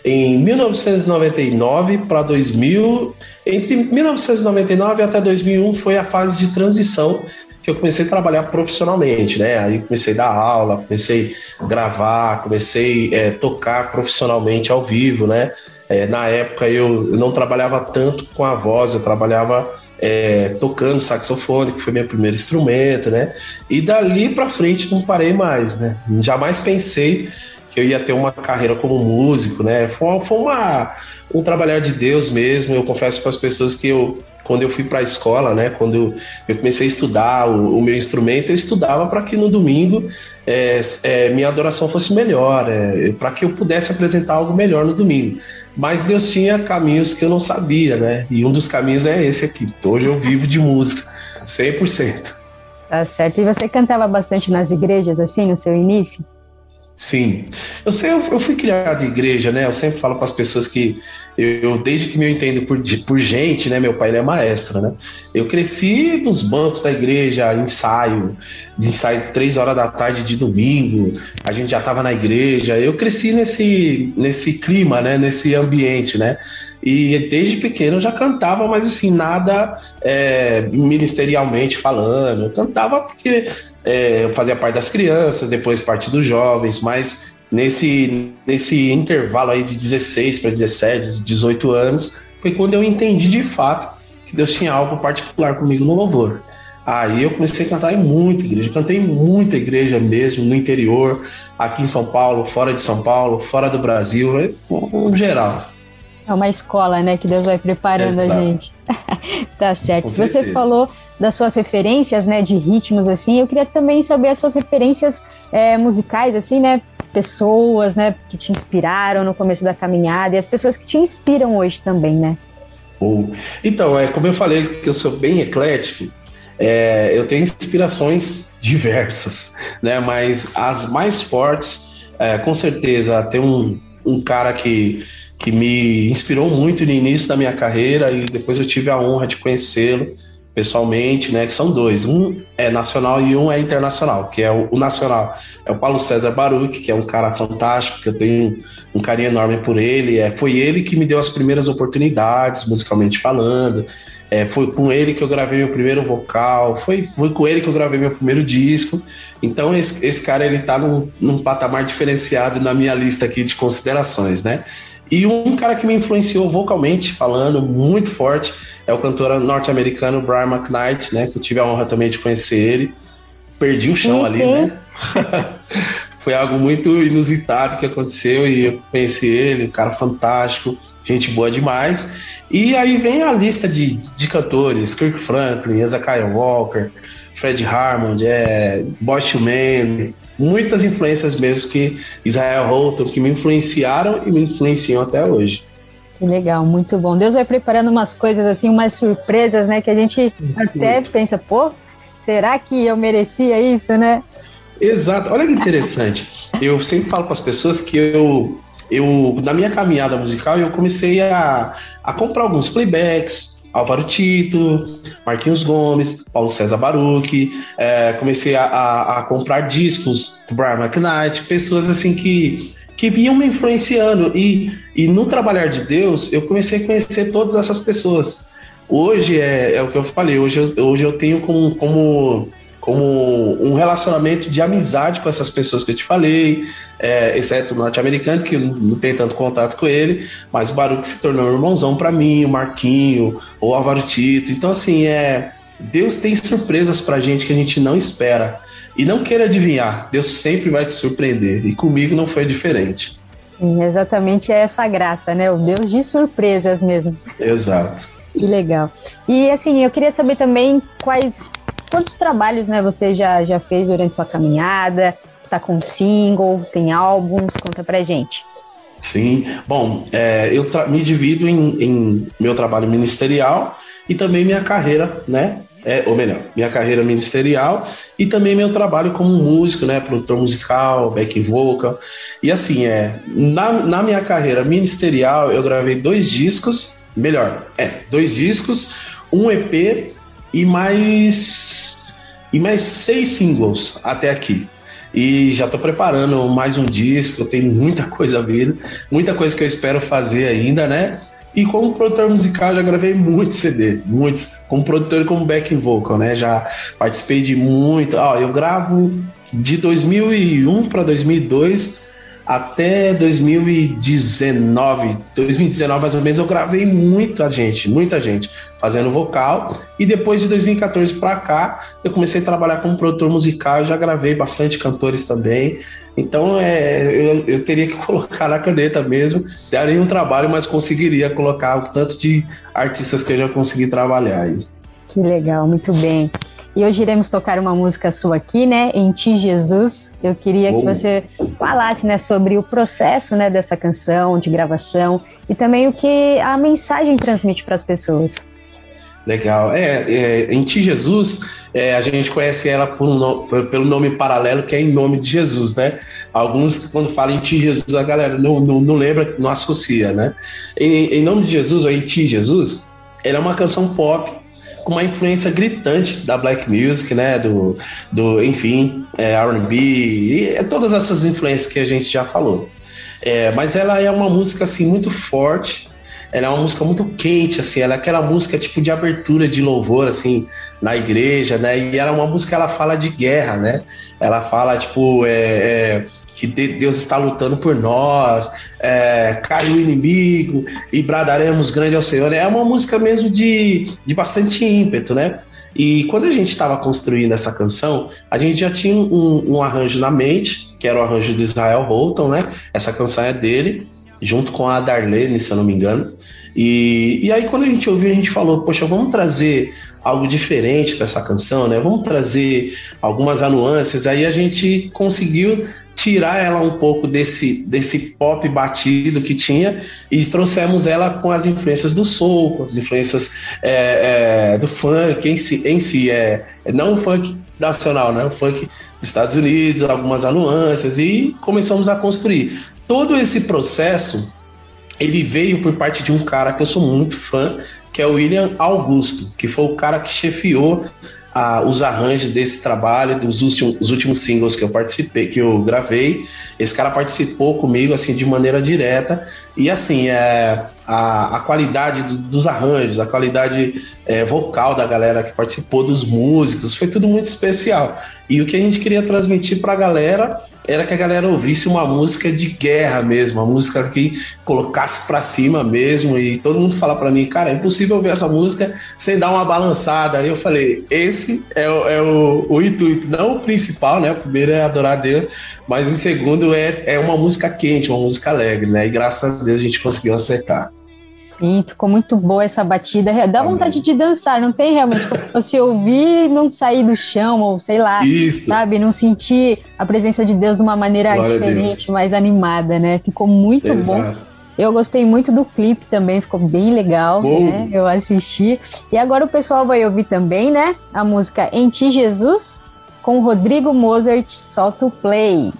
[SPEAKER 27] em 1999 para 2000. Entre 1999 até 2001 foi a fase de transição que eu comecei a trabalhar profissionalmente, né? Aí comecei a dar aula, comecei a gravar, comecei a é, tocar profissionalmente ao vivo, né? É, na época eu, eu não trabalhava tanto com a voz, eu trabalhava é, tocando saxofone, que foi meu primeiro instrumento, né? E dali para frente não parei mais, né? Jamais pensei que eu ia ter uma carreira como músico, né? Foi, foi uma, um trabalhar de Deus mesmo. Eu confesso para as pessoas que eu, quando eu fui para a escola, né? Quando eu comecei a estudar o, o meu instrumento, eu estudava para que no domingo é, é, minha adoração fosse melhor, é, para que eu pudesse apresentar algo melhor no domingo. Mas Deus tinha caminhos que eu não sabia, né? E um dos caminhos é esse aqui. Hoje eu vivo de música, 100%.
[SPEAKER 8] Tá certo. E você cantava bastante nas igrejas, assim, no seu início?
[SPEAKER 27] Sim, eu sei, eu, eu fui criado em igreja, né? Eu sempre falo para as pessoas que eu, desde que me entendo por, por gente, né? Meu pai ele é maestro, né? Eu cresci nos bancos da igreja, ensaio, de ensaio três horas da tarde de domingo. A gente já estava na igreja. Eu cresci nesse nesse clima, né? Nesse ambiente, né? E desde pequeno eu já cantava, mas assim nada é, ministerialmente falando. Eu cantava porque é, eu fazia parte das crianças, depois parte dos jovens, mas nesse, nesse intervalo aí de 16 para 17, 18 anos, foi quando eu entendi de fato que Deus tinha algo particular comigo no louvor. Aí eu comecei a cantar em muita igreja, cantei em muita igreja mesmo, no interior, aqui em São Paulo, fora de São Paulo, fora do Brasil, no geral.
[SPEAKER 8] É uma escola, né, que Deus vai preparando
[SPEAKER 27] Exato.
[SPEAKER 8] a gente. tá certo. Você falou das suas referências, né, de ritmos, assim. Eu queria também saber as suas referências é, musicais, assim, né? Pessoas, né, que te inspiraram no começo da caminhada e as pessoas que te inspiram hoje também, né?
[SPEAKER 27] Ou- Então, é, como eu falei que eu sou bem eclético, é, eu tenho inspirações diversas, né? Mas as mais fortes, é, com certeza, tem um, um cara que, que me inspirou muito no início da minha carreira e depois eu tive a honra de conhecê-lo pessoalmente, né? Que são dois, um é nacional e um é internacional, que é o, o nacional é o Paulo César Baruch, que é um cara fantástico, que eu tenho um carinho enorme por ele. É, foi ele que me deu as primeiras oportunidades, musicalmente falando. É, foi com ele que eu gravei meu primeiro vocal, foi, foi com ele que eu gravei meu primeiro disco. Então, esse, esse cara ele tá num, num patamar diferenciado na minha lista aqui de considerações, né? E um cara que me influenciou vocalmente, falando muito forte, é o cantor norte-americano Brian McKnight, né? Que eu tive a honra também de conhecer ele. Perdi o chão
[SPEAKER 8] Sim,
[SPEAKER 27] ali, né? Foi algo muito inusitado que aconteceu e eu conheci ele, um cara fantástico, gente boa demais. E aí vem a lista de, de cantores, Kirk Franklin, Ezekiel Walker, Fred Harmon, é, Bosch Man, muitas influências mesmo que Israel Houghton, que me influenciaram e me influenciam até hoje.
[SPEAKER 8] Que legal, muito bom. Deus vai preparando umas coisas assim, umas surpresas, né? Que a gente até pensa, pô, será que eu merecia isso, né?
[SPEAKER 27] Exato. Olha que interessante. Eu sempre falo para as pessoas que eu, eu, na minha caminhada musical, eu comecei a, a comprar alguns playbacks, Álvaro Tito, Marquinhos Gomes, Paulo César Baruch, é, comecei a, a, a, comprar discos do Brian McKnight, pessoas assim que, que vinham me influenciando. E, e no trabalhar de Deus, eu comecei a conhecer todas essas pessoas. Hoje é, é o que eu falei, hoje eu, hoje eu tenho como, como como um relacionamento de amizade com essas pessoas que eu te falei, é, exceto o norte-americano, que não tenho tanto contato com ele, mas o Baruch se tornou um irmãozão para mim, o Marquinho, o Álvaro Tito. Então, assim, é, Deus tem surpresas pra gente que a gente não espera. E não queira adivinhar, Deus sempre vai te surpreender. E comigo não foi diferente.
[SPEAKER 8] Sim, exatamente é essa graça, né? O Deus de surpresas mesmo.
[SPEAKER 27] Exato.
[SPEAKER 8] Que legal. E assim, eu queria saber também quais quantos trabalhos né, você já, já fez durante sua caminhada? Está com single, tem álbuns? Conta pra gente.
[SPEAKER 27] Sim, bom, é, eu me divido em, em, meu trabalho ministerial e também minha carreira, né? É, ou melhor, minha carreira ministerial e também meu trabalho como músico, né? Produtor musical, back vocal. E assim, é, na, na minha carreira ministerial, eu gravei dois discos, melhor, é, dois discos, um EP e mais e mais seis singles até aqui. E já estou preparando mais um disco, tem muita coisa a vir, muita coisa que eu espero fazer ainda, né? E como produtor musical, já gravei muitos CD, muitos, como produtor e como backing vocal, né? Já participei de muito. Ó, eu gravo de 2001 para 2002 até 2019, 2019 mais ou menos, eu gravei muita gente, muita gente fazendo vocal. E depois de 2014 para cá, eu comecei a trabalhar como produtor musical. Já gravei bastante cantores também. Então é, eu, eu teria que colocar na caneta mesmo. Daria um trabalho, mas conseguiria colocar o tanto de artistas que eu já consegui trabalhar aí.
[SPEAKER 8] Que legal, muito bem. E hoje iremos tocar uma música sua aqui, né? Em Ti Jesus. Eu queria que você falasse, né, sobre o processo, né, dessa canção, de gravação e também o que a mensagem transmite para as pessoas.
[SPEAKER 27] Legal. É, é, em Ti Jesus, é, a gente conhece ela um pelo nome paralelo, que é em nome de Jesus, né? Alguns, quando falam em Ti Jesus, a galera não, não, não lembra, não associa, né? Em, em nome de Jesus, ou em Ti Jesus, ela é uma canção pop com uma influência gritante da black music, né? Do, do enfim, é, R&B é todas essas influências que a gente já falou. É, mas ela é uma música assim muito forte. Ela é uma música muito quente, assim. Ela é aquela música tipo de abertura de louvor, assim, na igreja, né? E ela é uma música ela fala de guerra, né? Ela fala tipo é, é que Deus está lutando por nós, é, caiu o inimigo e bradaremos grande ao Senhor. É uma música mesmo de, de bastante ímpeto, né? E quando a gente estava construindo essa canção, a gente já tinha um, um, arranjo na mente, que era o arranjo do Israel Holton, né? Essa canção é dele, junto com a Darlene, se eu não me engano. E, e aí, quando a gente ouviu, a gente falou: Poxa, vamos trazer algo diferente para essa canção, né? Vamos trazer algumas nuances. Aí a gente conseguiu tirar ela um pouco desse, desse pop batido que tinha e trouxemos ela com as influências do soul, com as influências é, é, do funk em si, em si é, não o funk nacional, né? O funk dos Estados Unidos, algumas nuances e começamos a construir. Todo esse processo ele veio por parte de um cara que eu sou muito fã, que é o William Augusto, que foi o cara que chefiou ah, os arranjos desse trabalho, dos últimos, últimos singles que eu participei, que eu gravei. Esse cara participou comigo assim de maneira direta e assim é, a, a qualidade do, dos arranjos, a qualidade é, vocal da galera que participou, dos músicos, foi tudo muito especial. E o que a gente queria transmitir para a galera era que a galera ouvisse uma música de guerra mesmo, uma música que colocasse para cima mesmo. E todo mundo fala para mim, cara, é impossível ouvir essa música sem dar uma balançada. Aí eu falei, esse é, o, é o, o intuito, não o principal, né? O primeiro é adorar a Deus, mas o segundo é, é uma música quente, uma música alegre, né? E graças a Deus a gente conseguiu acertar.
[SPEAKER 8] Sim, ficou muito boa essa batida. Dá vontade de dançar, não tem realmente você ouvir não sair do chão, ou sei lá, Isso. sabe? Não sentir a presença de Deus de uma maneira Glória diferente, mais animada, né? Ficou muito Exato. bom. Eu gostei muito do clipe também, ficou bem legal, bom. né? Eu assisti. E agora o pessoal vai ouvir também, né? A música Em Ti Jesus,
[SPEAKER 28] com Rodrigo Mozart, solta o play.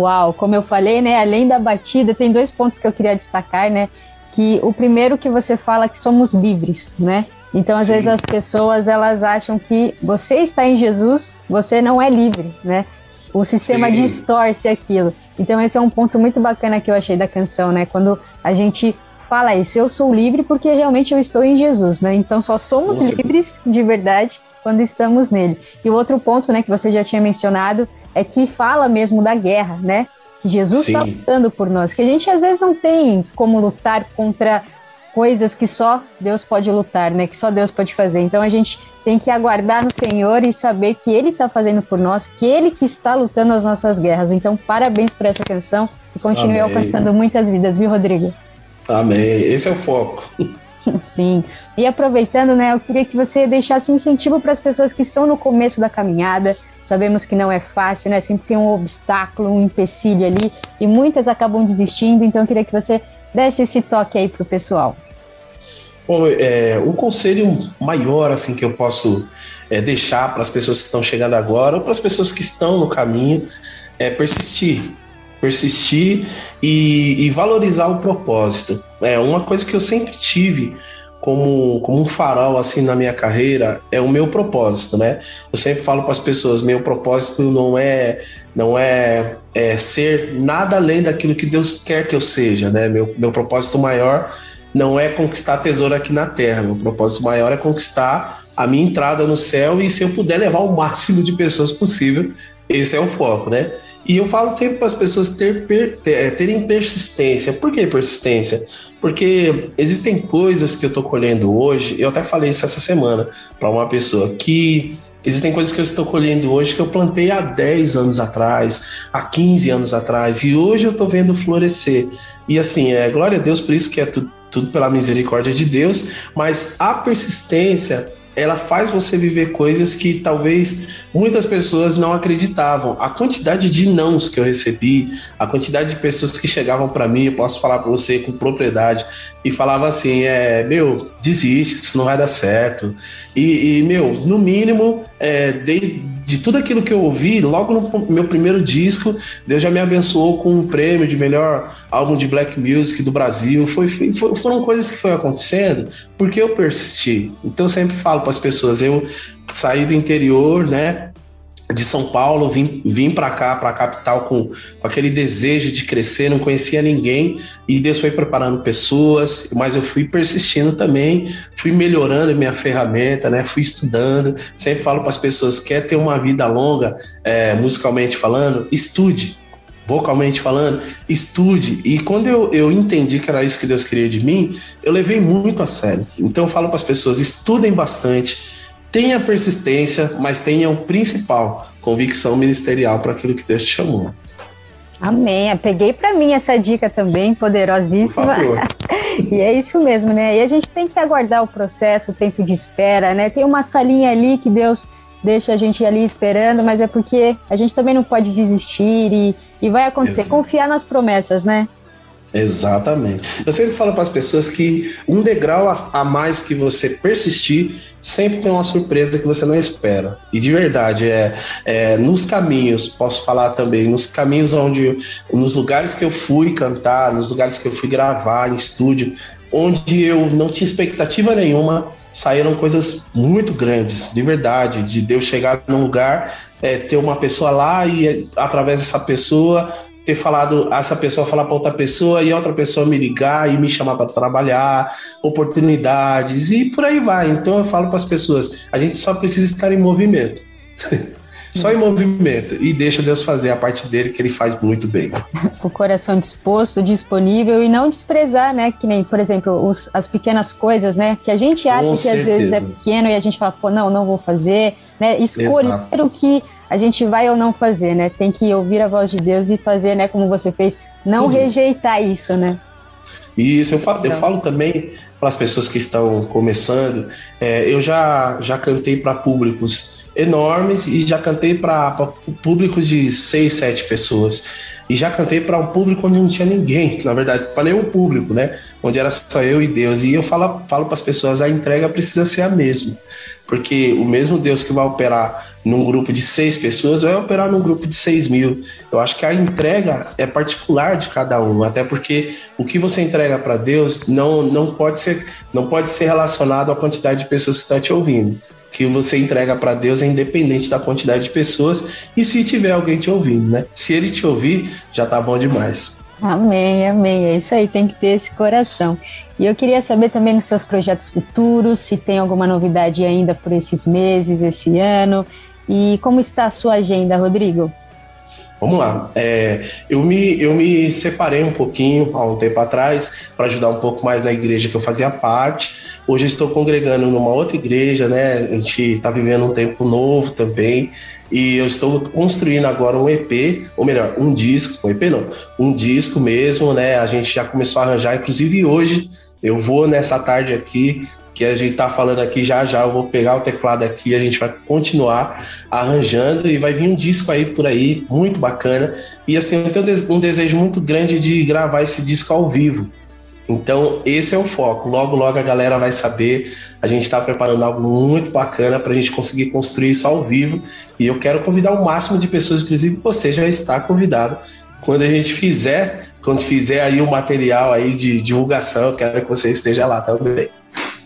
[SPEAKER 8] Uau, como eu falei, né, além da batida, tem dois pontos que eu queria destacar, né? Que o primeiro que você fala que somos livres, né? Então, às
[SPEAKER 27] Sim.
[SPEAKER 8] vezes as pessoas elas acham que você está em Jesus, você não é livre, né? O sistema
[SPEAKER 27] Sim.
[SPEAKER 8] distorce aquilo. Então, esse é um ponto muito bacana que eu achei da canção, né? Quando a gente fala isso, eu sou livre porque realmente eu estou em Jesus, né? Então, só somos livres de verdade quando estamos nele. E o outro ponto, né, que você já tinha mencionado, é que fala mesmo da guerra, né? Que Jesus está lutando por nós, que a gente às vezes não tem como lutar contra coisas que só Deus pode lutar, né? Que só Deus pode fazer. Então a gente tem que aguardar no Senhor e saber que Ele está fazendo por nós, que Ele que está lutando as nossas guerras. Então parabéns por essa canção e continue
[SPEAKER 27] Amém.
[SPEAKER 8] alcançando muitas vidas, viu, Rodrigo?
[SPEAKER 27] Amém. Esse é o foco.
[SPEAKER 8] Sim. E aproveitando, né, eu queria que você deixasse um incentivo para as pessoas que estão no começo da caminhada. Sabemos que não é fácil, né? Sempre tem um obstáculo, um empecilho ali, e muitas acabam desistindo. Então eu queria que você desse esse toque aí pro pessoal.
[SPEAKER 27] Bom, é, o conselho maior assim que eu posso é, deixar para as pessoas que estão chegando agora ou para as pessoas que estão no caminho é persistir. Persistir e, e valorizar o propósito. É uma coisa que eu sempre tive como, como um farol assim na minha carreira é o meu propósito, né? Eu sempre falo para as pessoas, meu propósito não é não é, é ser nada além daquilo que Deus quer que eu seja, né? Meu, meu propósito maior não é conquistar tesouro aqui na terra. Meu propósito maior é conquistar a minha entrada no céu e se eu puder levar o máximo de pessoas possível, esse é o foco, né? E eu falo sempre para as pessoas ter, ter- terem persistência. Por que persistência? Porque existem coisas que eu estou colhendo hoje, eu até falei isso essa semana para uma pessoa, que existem coisas que eu estou colhendo hoje que eu plantei há 10 anos atrás, há 15 anos atrás, e hoje eu estou vendo florescer. E assim, é glória a Deus por isso que é tudo, tudo pela misericórdia de Deus, mas a persistência ela faz você viver coisas que talvez muitas pessoas não acreditavam. A quantidade de nãos que eu recebi, a quantidade de pessoas que chegavam para mim, eu posso falar para você com propriedade, e falavam assim: é, meu, desiste, isso não vai dar certo. E, e, meu, no mínimo, é, de, de tudo aquilo que eu ouvi, logo no meu primeiro disco, Deus já me abençoou com um prêmio de melhor álbum de black music do Brasil. Foi, foi- foram coisas que foram acontecendo porque eu persisti. Então eu sempre falo para as pessoas, eu saí do interior, né? De São Paulo, vim, vim para cá, para a capital, com, com aquele desejo de crescer, não conhecia ninguém, e Deus foi preparando pessoas, mas eu fui persistindo também, fui melhorando minha ferramenta, né? Fui estudando. Sempre falo para as pessoas: quer ter uma vida longa, é, musicalmente falando, estude vocalmente falando, estude. E quando eu, eu entendi que era isso que Deus queria de mim, eu levei muito a sério. Então eu falo para as pessoas: estudem bastante, tenha persistência, mas tenha o principal, convicção ministerial para aquilo que Deus te chamou.
[SPEAKER 8] Amém. Eu Peguei para mim essa dica também, poderosíssima. E é isso mesmo, né? E a gente tem que aguardar o processo, o tempo de espera, né? Tem uma salinha ali que Deus deixa a gente ali esperando, mas é porque a gente também não pode desistir e, e vai acontecer.
[SPEAKER 27] Exato.
[SPEAKER 8] Confiar nas promessas, né?
[SPEAKER 27] Exatamente. Eu sempre falo para as pessoas que um degrau a, a mais que você persistir, sempre tem uma surpresa que você não espera. E de verdade, é, é nos caminhos, posso falar também, nos caminhos onde, nos lugares que eu fui cantar, nos lugares que eu fui gravar em estúdio, onde eu não tinha expectativa nenhuma, saíram coisas muito grandes, de verdade, de Deus chegar num lugar, é, ter uma pessoa lá e é, através dessa pessoa ter falado, essa pessoa falar para outra pessoa e outra pessoa me ligar e me chamar para trabalhar, oportunidades e por aí vai. Então eu falo para as pessoas, a gente só precisa estar em movimento. só em movimento e deixa Deus fazer a parte dele que ele faz muito bem.
[SPEAKER 8] o coração disposto, disponível e não desprezar, né? Que nem, por exemplo, os- as pequenas coisas, né? Que a gente acha
[SPEAKER 27] Com
[SPEAKER 8] que às vezes é
[SPEAKER 27] certeza.
[SPEAKER 8] pequeno e a gente fala, pô, não, não vou fazer, né? Escolher
[SPEAKER 27] Exato.
[SPEAKER 8] o que a gente vai ou não fazer, né? Tem que ouvir a voz de Deus e fazer, né? Como você fez, não
[SPEAKER 27] Tudo.
[SPEAKER 8] rejeitar isso, né?
[SPEAKER 27] Isso, eu falo, eu falo também para as pessoas que estão começando. é, eu já, já cantei para públicos enormes e já cantei para públicos de seis, sete pessoas. E já cantei para um público onde não tinha ninguém, na verdade, para nenhum público, né? Onde era só eu e Deus. E eu falo, falo para as pessoas: a entrega precisa ser a mesma. Porque o mesmo Deus que vai operar num grupo de seis pessoas vai operar num grupo de seis mil. Eu acho que a entrega é particular de cada um, até porque o que você entrega para Deus não, não, pode ser, não pode ser relacionado à quantidade de pessoas que estão te ouvindo que você entrega para Deus é independente da quantidade de pessoas e se tiver alguém te ouvindo, né? Se ele te ouvir, já tá bom demais.
[SPEAKER 8] Amém, amém. É isso aí, tem que ter esse coração. E eu queria saber também nos seus projetos futuros, se tem alguma novidade ainda por esses meses, esse ano, e como está a sua agenda, Rodrigo?
[SPEAKER 27] Vamos lá. É, eu, me, eu me separei um pouquinho há um tempo atrás para ajudar um pouco mais na igreja que eu fazia parte. Hoje estou congregando numa outra igreja, né? A gente está vivendo um tempo novo também. E eu estou construindo agora um EP, ou melhor, um disco, um EP não, um disco mesmo, né? A gente já começou a arranjar, inclusive hoje eu vou nessa tarde aqui que a gente tá falando aqui já já, eu vou pegar o teclado aqui, a gente vai continuar arranjando e vai vir um disco aí por aí, muito bacana. E assim, eu tenho um desejo muito grande de gravar esse disco ao vivo. Então, esse é o foco. Logo, logo a galera vai saber. A gente está preparando algo muito bacana para a gente conseguir construir isso ao vivo. E eu quero convidar o máximo de pessoas, inclusive você já está convidado. Quando a gente fizer, quando fizer aí o material aí de divulgação, eu quero que você esteja lá também.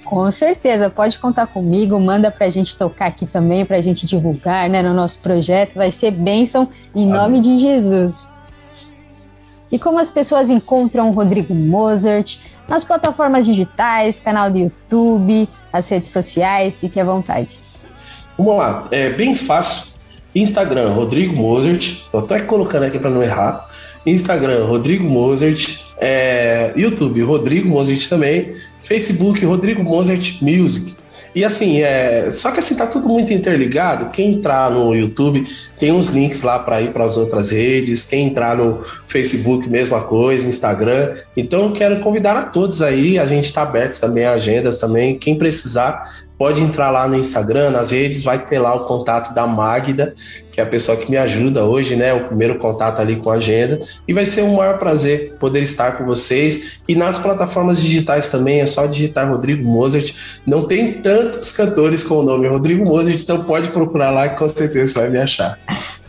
[SPEAKER 8] Com certeza, pode contar comigo, manda para a gente tocar aqui também, para a gente divulgar né, no nosso projeto, vai ser bênção em Amém. nome de Jesus. E como as pessoas encontram o Rodrigo Mozart nas plataformas digitais, canal do YouTube, as redes sociais, fique à vontade.
[SPEAKER 27] Vamos lá, é bem fácil. Instagram, Rodrigo Mozart, tô até colocando aqui para não errar. Instagram, Rodrigo Mozart, é, YouTube, Rodrigo Mozart também. Facebook, Rodrigo Mozart Music. E assim, é, só que assim tá tudo muito interligado. Quem entrar no YouTube tem uns links lá para ir para as outras redes. Quem entrar no Facebook, mesma coisa, Instagram. Então eu quero convidar a todos aí. A gente está aberto também agendas também. Quem precisar pode entrar lá no Instagram, nas redes, vai ter lá o contato da Magda, que é a pessoa que me ajuda hoje, né? O primeiro contato ali com a agenda. E vai ser um maior prazer poder estar com vocês. E nas plataformas digitais também, é só digitar Rodrigo Mozart. Não tem tantos cantores com o nome Rodrigo Mozart, então pode procurar lá que com certeza você vai me achar.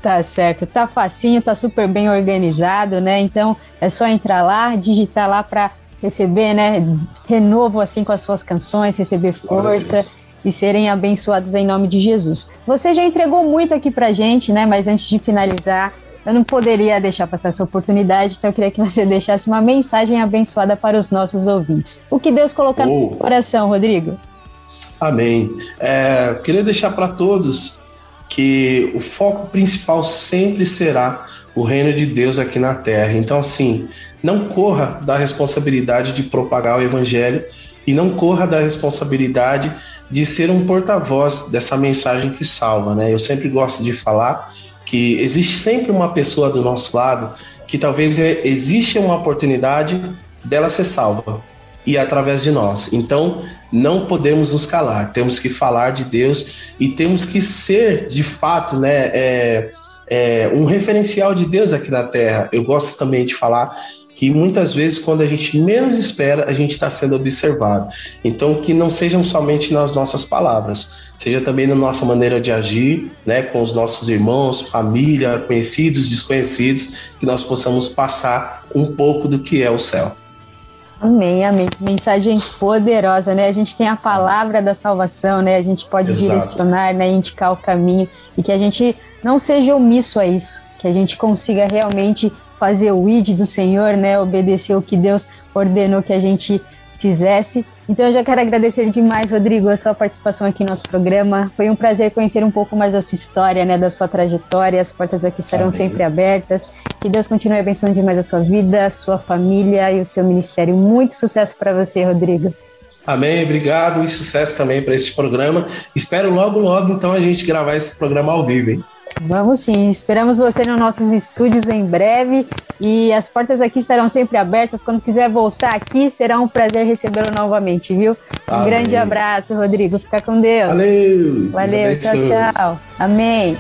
[SPEAKER 8] Tá certo, tá facinho, tá super bem organizado, né? Então é só entrar lá, digitar lá para receber, né, renovo assim com as suas canções, receber força e serem abençoados em nome de Jesus. Você já entregou muito aqui pra gente, né, mas antes de finalizar, eu não poderia deixar passar essa oportunidade, então eu queria que você deixasse uma mensagem abençoada para os nossos ouvintes. O que Deus colocar oh. no coração, Rodrigo?
[SPEAKER 27] Amém. É, queria deixar para todos que o foco principal sempre será o reino de Deus aqui na terra. Então, assim, não corra da responsabilidade de propagar o evangelho e não corra da responsabilidade de ser um porta-voz dessa mensagem que salva, né? Eu sempre gosto de falar que existe sempre uma pessoa do nosso lado que talvez exista uma oportunidade dela ser salva e através de nós. Então, não podemos nos calar, temos que falar de Deus e temos que ser, de fato, né, é, é, um referencial de Deus aqui na Terra. Eu gosto também de falar que muitas vezes, quando a gente menos espera, a gente está sendo observado. Então, que não sejam somente nas nossas palavras, seja também na nossa maneira de agir, né, com os nossos irmãos, família, conhecidos, desconhecidos, que nós possamos passar um pouco do que é o céu.
[SPEAKER 8] Amém, amém. Mensagem poderosa, né? A gente tem a palavra da salvação, né? A gente pode Exato. direcionar, né? Indicar o caminho e que a gente não seja omisso a isso, que a gente consiga realmente fazer o id do Senhor, né? Obedecer o que Deus ordenou que a gente fizesse. Então eu já quero agradecer demais, Rodrigo, a sua participação aqui no nosso programa. Foi um prazer conhecer um pouco mais da sua história, né, da sua trajetória. As portas aqui estarão Amém. sempre abertas. Que Deus continue abençoando demais a sua vida, a sua família e o seu ministério. Muito sucesso para você, Rodrigo.
[SPEAKER 27] Amém, obrigado e sucesso também para esse programa. Espero logo, logo, então, a gente gravar esse programa ao vivo, hein?
[SPEAKER 8] Vamos sim, esperamos você nos nossos estúdios em breve e as portas aqui estarão sempre abertas. Quando quiser voltar aqui, será um prazer recebê-lo novamente, viu? Um grande abraço, Rodrigo. Fica com Deus.
[SPEAKER 27] Valeu.
[SPEAKER 8] Valeu, tchau, tchau. Amém.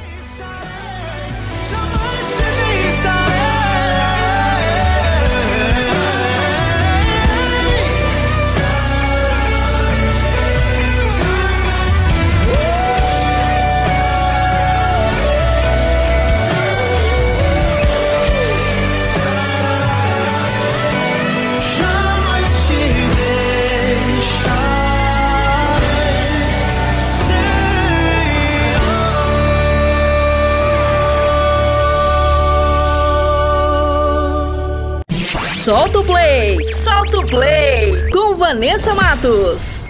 [SPEAKER 4] Solta o play, solta o play com Vanessa Matos.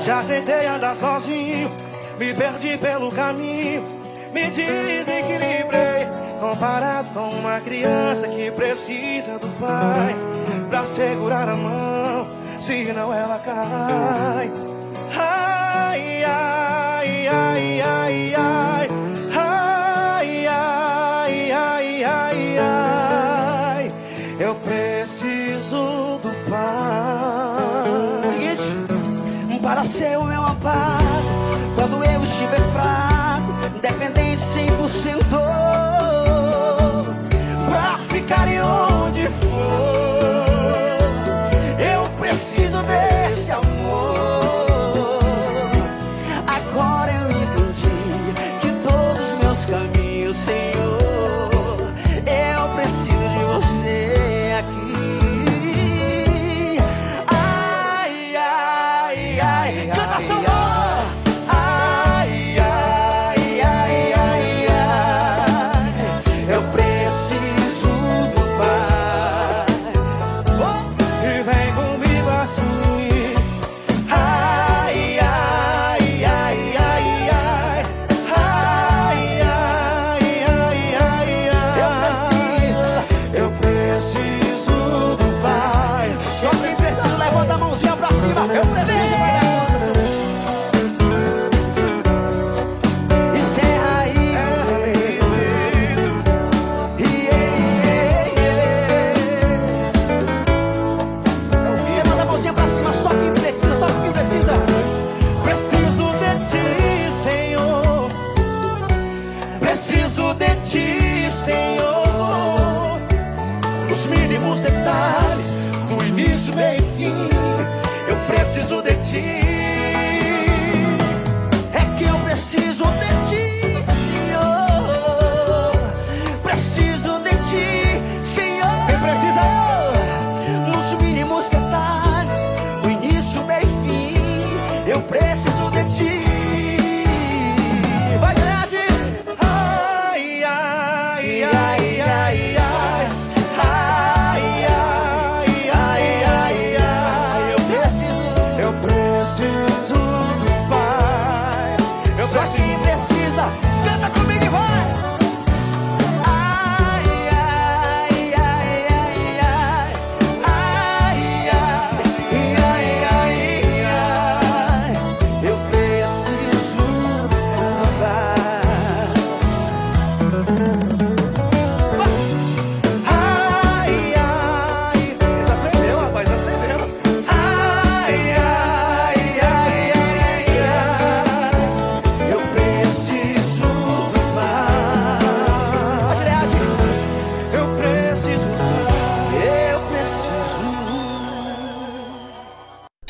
[SPEAKER 28] Já tentei andar sozinho, me perdi pelo caminho, me desequilibrei. Comparado com uma criança que precisa do pai pra segurar a mão, senão ela cai. Ai, ai, ai, ai, ai. Para ser o meu amparo, quando eu estiver fraco, dependente 100%,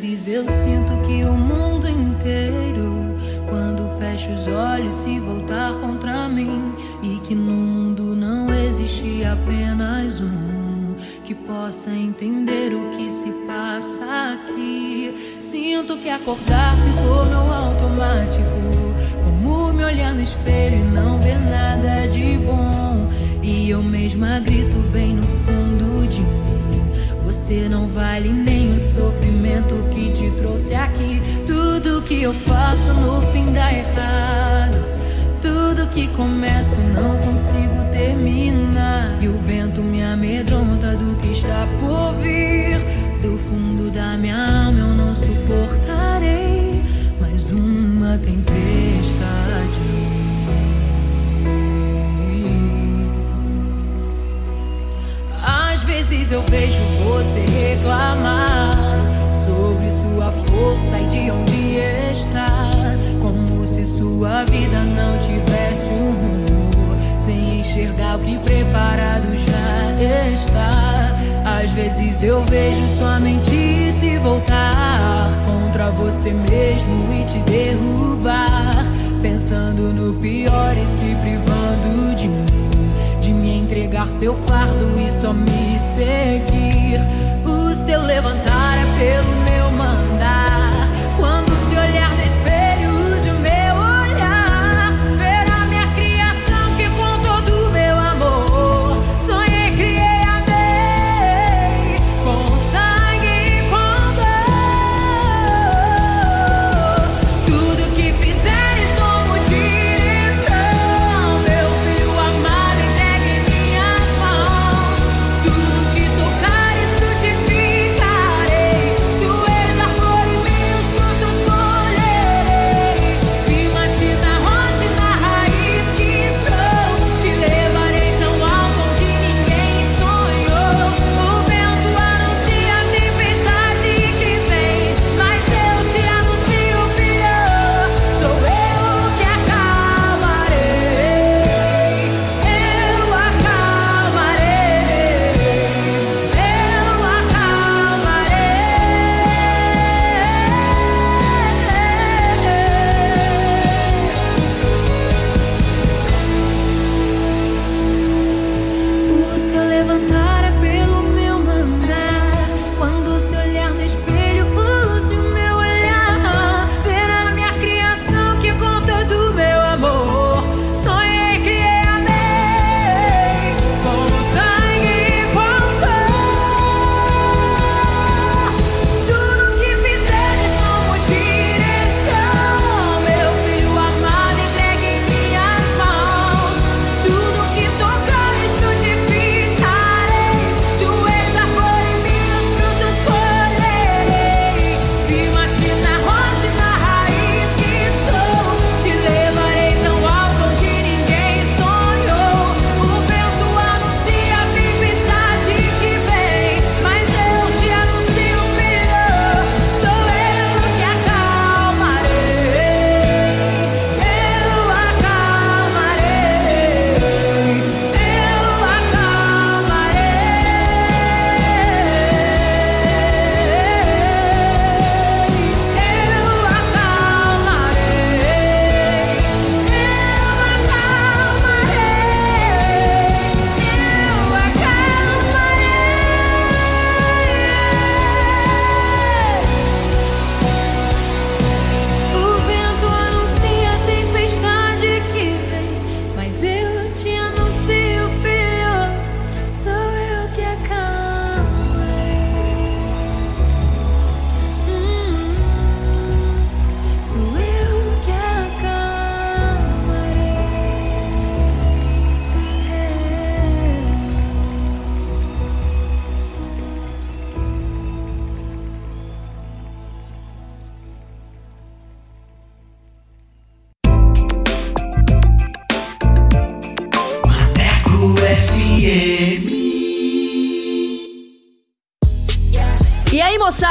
[SPEAKER 20] Vezes eu sinto que o mundo inteiro, quando fecho os olhos, se voltar contra mim e que no mundo não existe apenas um que possa entender o que se passa aqui. Sinto que acordar se tornou automático. Como me olhar no espelho e não ver nada de bom. E eu mesma grito bem no fundo de mim. Você não vale nem o sofrimento que te trouxe aqui. Tudo que eu faço no fim dá errado. Tudo que começo não consigo terminar. E o vento me amedronta do que está por vir. Do fundo da minha alma eu não suportarei mais uma tempestade. Às vezes eu vejo você reclamar força sai de onde está, como se sua vida não tivesse um rumo, sem enxergar o que preparado já está. Às vezes eu vejo sua mente se voltar contra você mesmo e te derrubar, pensando no pior e se privando de mim, de me entregar seu fardo e só me seguir. O seu levantar é pelo meu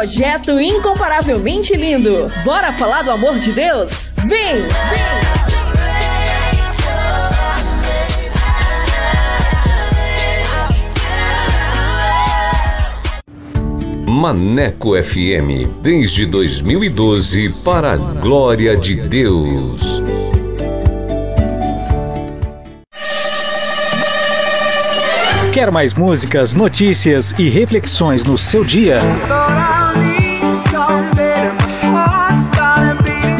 [SPEAKER 4] Projeto Incomparavelmente Lindo. Bora falar do amor de Deus? Vem! Vem!
[SPEAKER 24] Maneco FM, desde 2012, para a glória de Deus.
[SPEAKER 29] Quer mais músicas, notícias e reflexões no seu dia?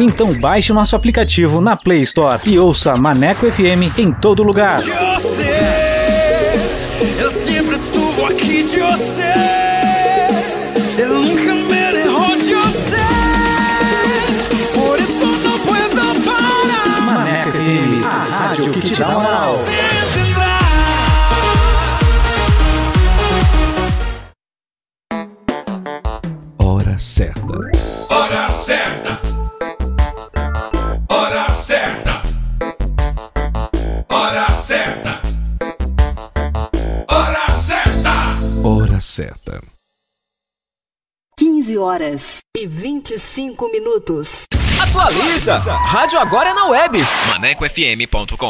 [SPEAKER 29] Então baixe o nosso aplicativo na Play Store e ouça Maneco FM em todo lugar.
[SPEAKER 28] Eu sempre aqui de você. Eu nunca me de você.
[SPEAKER 29] Por
[SPEAKER 24] isso não
[SPEAKER 2] puedo parar. Maneco FM, a rádio que te dá moral.
[SPEAKER 24] Hora certa
[SPEAKER 4] 15 horas e 25 minutos.
[SPEAKER 30] Atualiza! Rádio agora é na web.
[SPEAKER 31] ManecoFM.com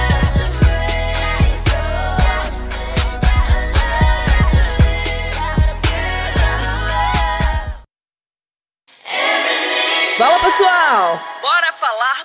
[SPEAKER 4] Falar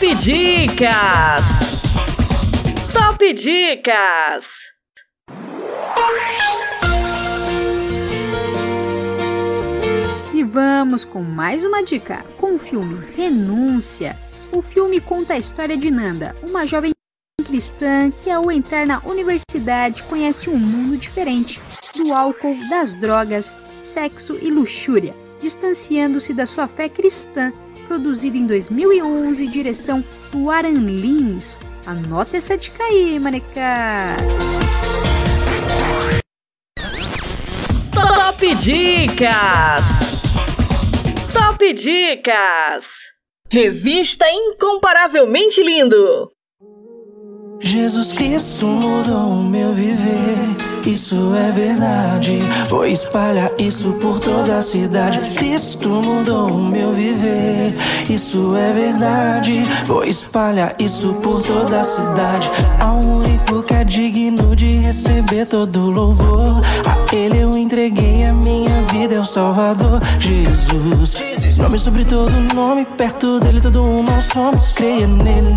[SPEAKER 4] Top Dicas! Top Dicas!
[SPEAKER 7] E vamos com mais uma dica, com o filme Renúncia. O filme conta a história de Nanda, uma jovem cristã que ao entrar na universidade conhece um mundo diferente do álcool, das drogas, sexo e luxúria, distanciando-se da sua fé cristã, produzido em 2011 direção do Aran Lins. Anota essa dica aí, maneca!
[SPEAKER 4] Top Dicas! Top Dicas! Revista Incomparavelmente Lindo!
[SPEAKER 32] Jesus Cristo mudou o meu viver, isso é verdade. Vou espalhar isso por toda a cidade. Cristo mudou o meu viver, isso é verdade. Vou espalhar isso por toda a cidade. Ao único que é digno de receber todo louvor, a Ele eu entreguei a minha vida, é o Salvador Jesus. Nome sobre todo nome, perto dele todo um não some. Creia nele.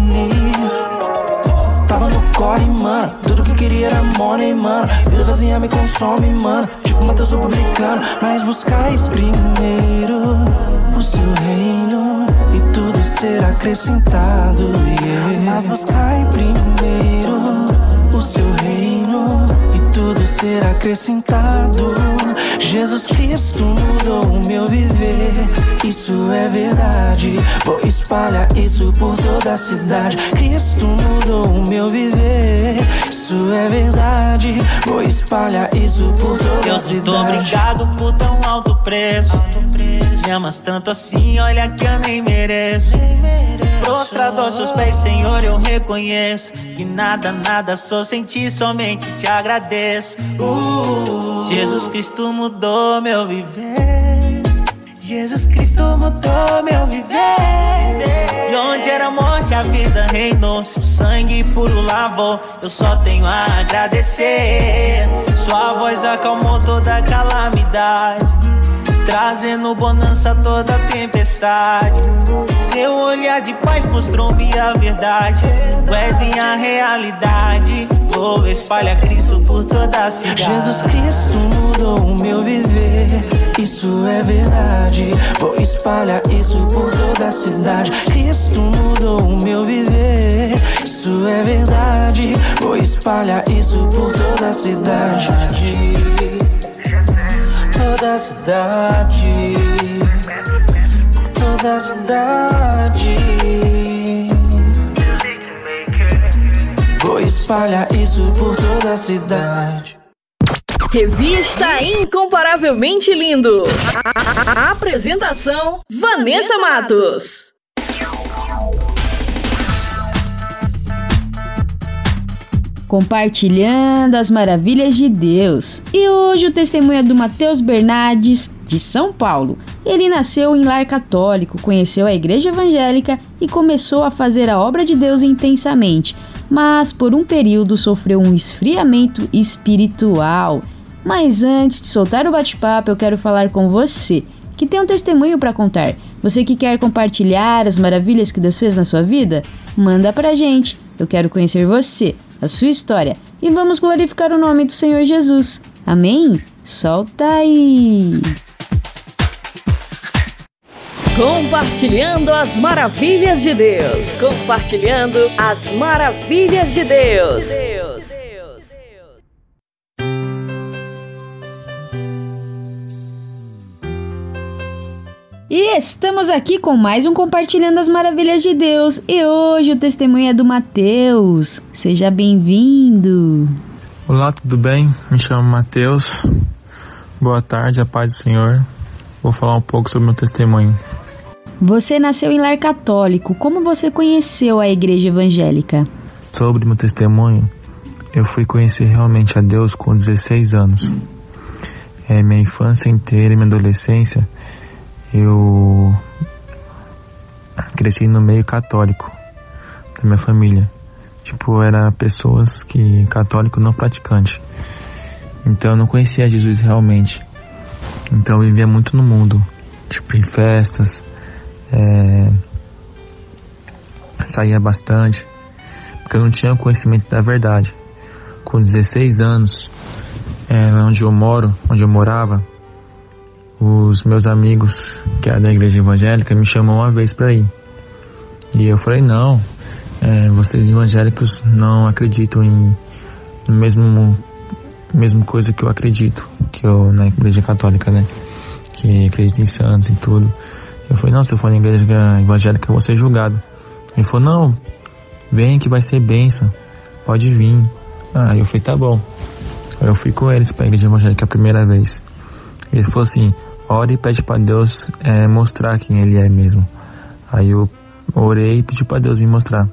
[SPEAKER 32] Tava no corre, mano. Tudo que queria era money, mano. Vida vazia me consome, mano. Tipo Mateus o publicano. Mas buscai primeiro o seu reino e tudo será acrescentado. Yeah. Mas buscai primeiro o seu reino tudo será acrescentado. Jesus Cristo mudou o meu viver, isso é verdade. Vou espalhar isso por toda a cidade. Cristo mudou o meu viver, isso é verdade. Vou espalhar isso por toda
[SPEAKER 33] Eu
[SPEAKER 32] a
[SPEAKER 33] sinto
[SPEAKER 32] cidade.
[SPEAKER 33] obrigado por tão alto preço. Me amas tanto assim, olha que eu nem mereço. Prostrado aos seus pés, Senhor, eu reconheço que nada, nada sou sem ti, somente te agradeço. Uh, Jesus Cristo mudou meu viver. Jesus Cristo mudou meu viver. E onde era morte, a vida reinou. Seu sangue puro lavou. Eu só tenho a agradecer. Sua voz acalmou toda calamidade. Trazendo bonança toda tempestade. Seu olhar de paz mostrou-me a verdade. Tu és minha realidade. Vou espalhar Cristo por toda a cidade.
[SPEAKER 32] Jesus Cristo mudou o meu viver, isso é verdade. Vou espalhar isso por toda a cidade. Cristo mudou o meu viver, isso é verdade. Vou espalhar isso por toda a cidade. Toda a cidade, toda a cidade. Vou espalhar isso por toda a cidade.
[SPEAKER 4] Revista Incomparavelmente Lindo. A apresentação: Vanessa Matos.
[SPEAKER 7] Compartilhando as maravilhas de Deus. E hoje o testemunho é do Matheus Bernardes, de São Paulo. Ele nasceu em lar católico, conheceu a igreja evangélica e começou a fazer a obra de Deus intensamente, mas por um período sofreu um esfriamento espiritual. Mas antes de soltar o bate-papo, eu quero falar com você que tem um testemunho para contar. Você que quer compartilhar as maravilhas que Deus fez na sua vida? Manda pra gente. Eu quero conhecer você, a sua história e vamos glorificar o nome do Senhor Jesus. Amém? Solta aí!
[SPEAKER 4] Compartilhando as maravilhas de Deus. Compartilhando as maravilhas de Deus.
[SPEAKER 7] E estamos aqui com mais um Compartilhando as Maravilhas de Deus. E hoje o testemunho é do Mateus. Seja bem-vindo.
[SPEAKER 34] Olá, tudo bem? Me chamo Mateus. Boa tarde, a paz do Senhor. Vou falar um pouco sobre meu testemunho.
[SPEAKER 7] Você nasceu em lar católico. Como você conheceu a igreja evangélica?
[SPEAKER 34] Sobre meu testemunho, eu fui conhecer realmente a Deus com 16 anos. É, minha infância inteira e minha adolescência, eu cresci no meio católico da minha família. Tipo, era pessoas que católico não praticante. Então eu não conhecia Jesus realmente. Então eu vivia muito no mundo, tipo em festas, é, saía bastante, porque eu não tinha conhecimento da verdade. Com 16 anos, é, onde eu moro, onde eu morava, os meus amigos que é da igreja evangélica me chamam uma vez para ir. E eu falei, não, é, vocês evangélicos não acreditam em no mesmo mesmo coisa que eu acredito, que eu na igreja católica, né? Que acredito em santos e tudo. Eu falei, não, se eu for na igreja evangélica eu vou ser julgado. Ele falou, não, vem que vai ser benção, pode vir. Ah, eu falei, tá bom. Eu fui com eles pra igreja evangélica a primeira vez. Ele falou assim, ore e pede para Deus é, mostrar quem ele é mesmo. Aí eu orei e pedi para Deus me mostrar.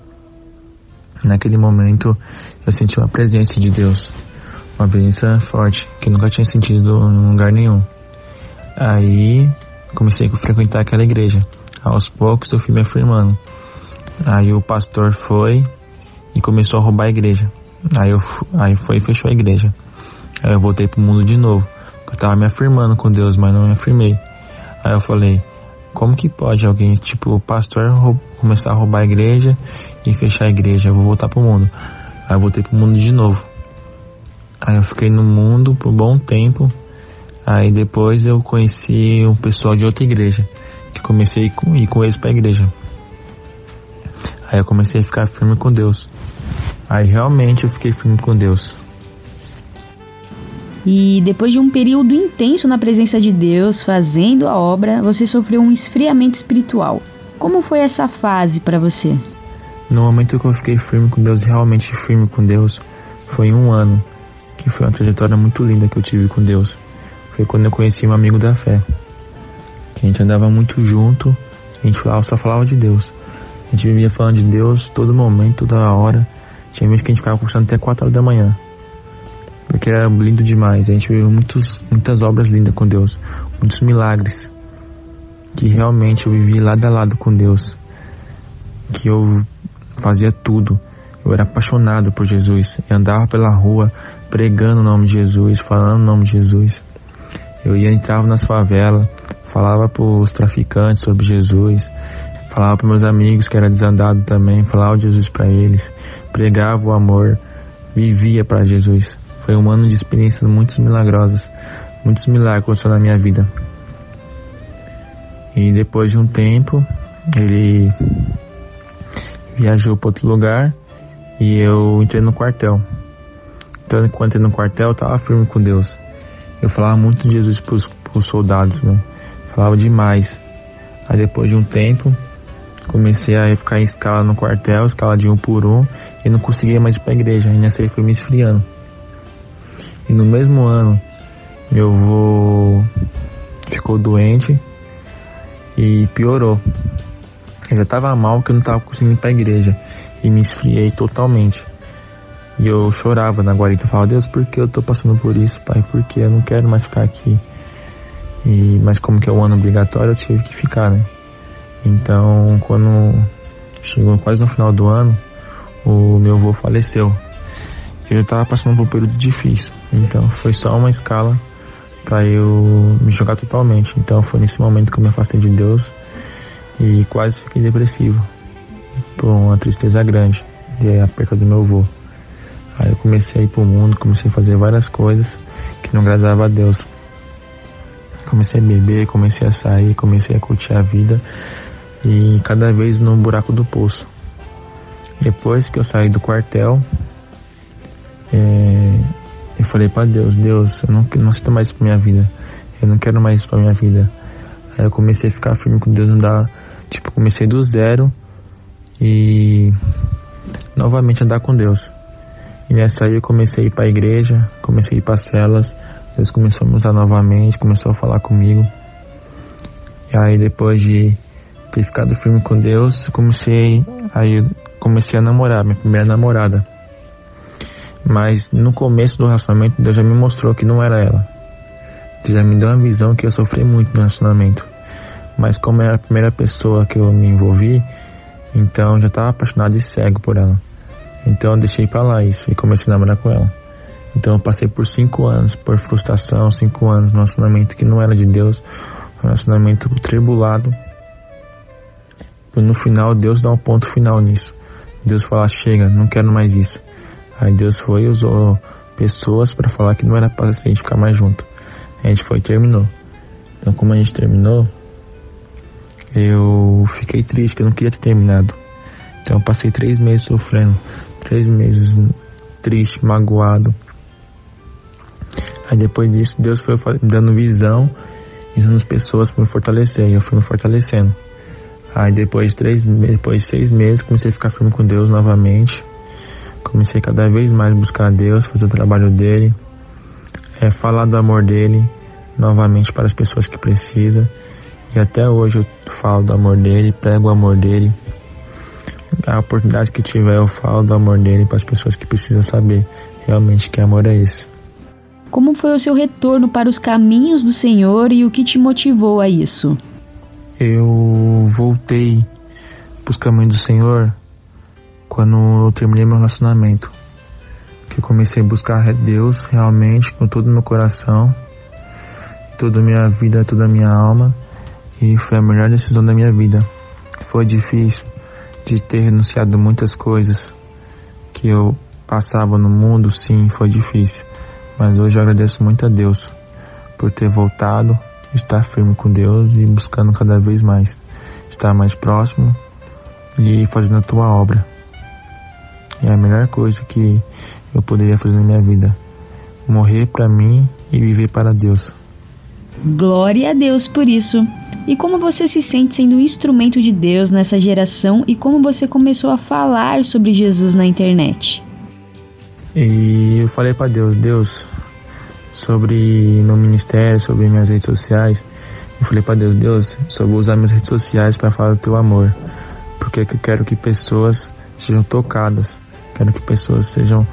[SPEAKER 34] Naquele momento eu senti uma presença de Deus, uma presença forte que nunca tinha sentido em lugar nenhum. Aí comecei a frequentar aquela igreja. Aos poucos eu fui me afirmando. Aí o pastor foi e começou a roubar a igreja. Aí, eu, aí foi e fechou a igreja. Aí eu voltei pro mundo de novo. Eu tava me afirmando com Deus, mas não me afirmei. Aí eu falei, como que pode alguém, tipo, o pastor começar a roubar a igreja e fechar a igreja? Eu vou voltar pro mundo. Aí eu voltei pro mundo de novo. Aí eu fiquei no mundo por um bom tempo. Aí depois eu conheci um pessoal de outra igreja, que comecei a ir com, ir com eles pra igreja. Aí eu comecei a ficar firme com Deus. Aí realmente eu fiquei firme com Deus.
[SPEAKER 7] E depois de um período intenso na presença de Deus, fazendo a obra, você sofreu um esfriamento espiritual. Como foi essa fase para você?
[SPEAKER 34] No momento que eu fiquei firme com Deus, realmente firme com Deus, foi um ano, que foi uma trajetória muito linda que eu tive com Deus. Foi quando eu conheci um amigo da fé. Que a gente andava muito junto, a gente falava, só falava de Deus. A gente vivia falando de Deus todo momento, toda hora. Tinha vezes que a gente ficava conversando até 4 horas da manhã porque era lindo demais. A gente viu muitos, muitas obras lindas com Deus, muitos milagres que realmente eu vivi lado a lado com Deus, que eu fazia tudo. Eu era apaixonado por Jesus. Eu andava pela rua pregando o nome de Jesus, falando o nome de Jesus. Eu ia entrava nas favelas, falava para os traficantes sobre Jesus, falava para meus amigos que era desandado também, falava de Jesus para eles, pregava o amor, vivia para Jesus. Foi um ano de experiências muito milagrosas, muitos milagres na minha vida. E depois de um tempo, ele viajou para outro lugar e eu entrei no quartel. Então, quando entrei no quartel, eu estava firme com Deus. Eu falava muito de Jesus para os soldados, né? Falava demais. Aí depois de um tempo, Comecei a ficar em escala no quartel, escala de um por um, e não conseguia mais ir pra igreja. E nessa aí fui me esfriando. E no mesmo ano, meu avô ficou doente e piorou. Eu já tava mal que eu não tava conseguindo ir pra igreja. E me esfriei totalmente. E eu chorava na guarita, falava, Deus, por que eu tô passando por isso, pai? Porque eu não quero mais ficar aqui. E, mas como que é o ano obrigatório, eu tive que ficar, né? Então, quando chegou quase no final do ano, o meu avô faleceu. Eu estava passando por um período difícil, então foi só uma escala para eu me jogar totalmente. Então foi nesse momento que eu me afastei de Deus e quase fiquei depressivo por uma tristeza grande e a perca do meu avô. Aí eu comecei a ir pro mundo, comecei a fazer várias coisas que não agradava a Deus. Comecei a beber, comecei a sair, comecei a curtir a vida e cada vez no buraco do poço. Depois que eu saí do quartel, é, eu falei para Deus, Deus, eu não, não aceito mais isso pra minha vida. Eu não quero mais isso pra minha vida. Aí eu comecei a ficar firme com Deus, dá. Tipo, comecei do zero e novamente andar com Deus. E nessa aí eu comecei a ir pra igreja, comecei a ir pra celas, Deus começou a me usar novamente, começou a falar comigo. E aí depois de ter ficado firme com Deus, comecei aí comecei a namorar, minha primeira namorada. Mas no começo do relacionamento, Deus já me mostrou que não era ela. Deus já me deu uma visão que eu sofri muito no relacionamento. Mas como era a primeira pessoa que eu me envolvi, então já estava apaixonado e cego por ela. Então eu deixei para lá isso e comecei a namorar com ela. Então eu passei por cinco anos por frustração, cinco anos no relacionamento que não era de Deus, um relacionamento tribulado. No final Deus dá um ponto final nisso. Deus fala, chega, não quero mais isso. Aí Deus foi e usou pessoas para falar que não era para a gente ficar mais junto. A gente foi e terminou. Então como a gente terminou, eu fiquei triste, que eu não queria ter terminado. Então eu passei três meses sofrendo, três meses triste, magoado. Aí depois disso Deus foi dando visão usando as pessoas para me fortalecer. E eu fui me fortalecendo. Aí depois de três depois de seis meses comecei a ficar firme com Deus novamente. Comecei cada vez mais a buscar a Deus, fazer o trabalho dele, é, falar do amor dele novamente para as pessoas que precisam. E até hoje eu falo do amor dele, prego o amor dele. A oportunidade que tiver eu falo do amor dele para as pessoas que precisam saber realmente que amor é esse.
[SPEAKER 7] Como foi o seu retorno para os caminhos do Senhor e o que te motivou a isso?
[SPEAKER 34] Eu voltei para os caminhos do Senhor quando eu terminei meu relacionamento. Que eu comecei a buscar Deus realmente com todo o meu coração, toda a minha vida, toda a minha alma. E foi a melhor decisão da minha vida. Foi difícil de ter renunciado muitas coisas que eu passava no mundo, sim, foi difícil. Mas hoje eu agradeço muito a Deus por ter voltado, estar firme com Deus e buscando cada vez mais estar mais próximo e fazendo a tua obra. É a melhor coisa que eu poderia fazer na minha vida. Morrer para mim e viver para Deus.
[SPEAKER 7] Glória a Deus por isso. E como você se sente sendo um instrumento de Deus nessa geração e como você começou a falar sobre Jesus na internet?
[SPEAKER 34] E eu falei para Deus, Deus, sobre meu ministério, sobre minhas redes sociais. Eu falei para Deus, Deus, só vou usar minhas redes sociais para falar do teu amor, porque eu quero que pessoas sejam tocadas, quero que pessoas sejam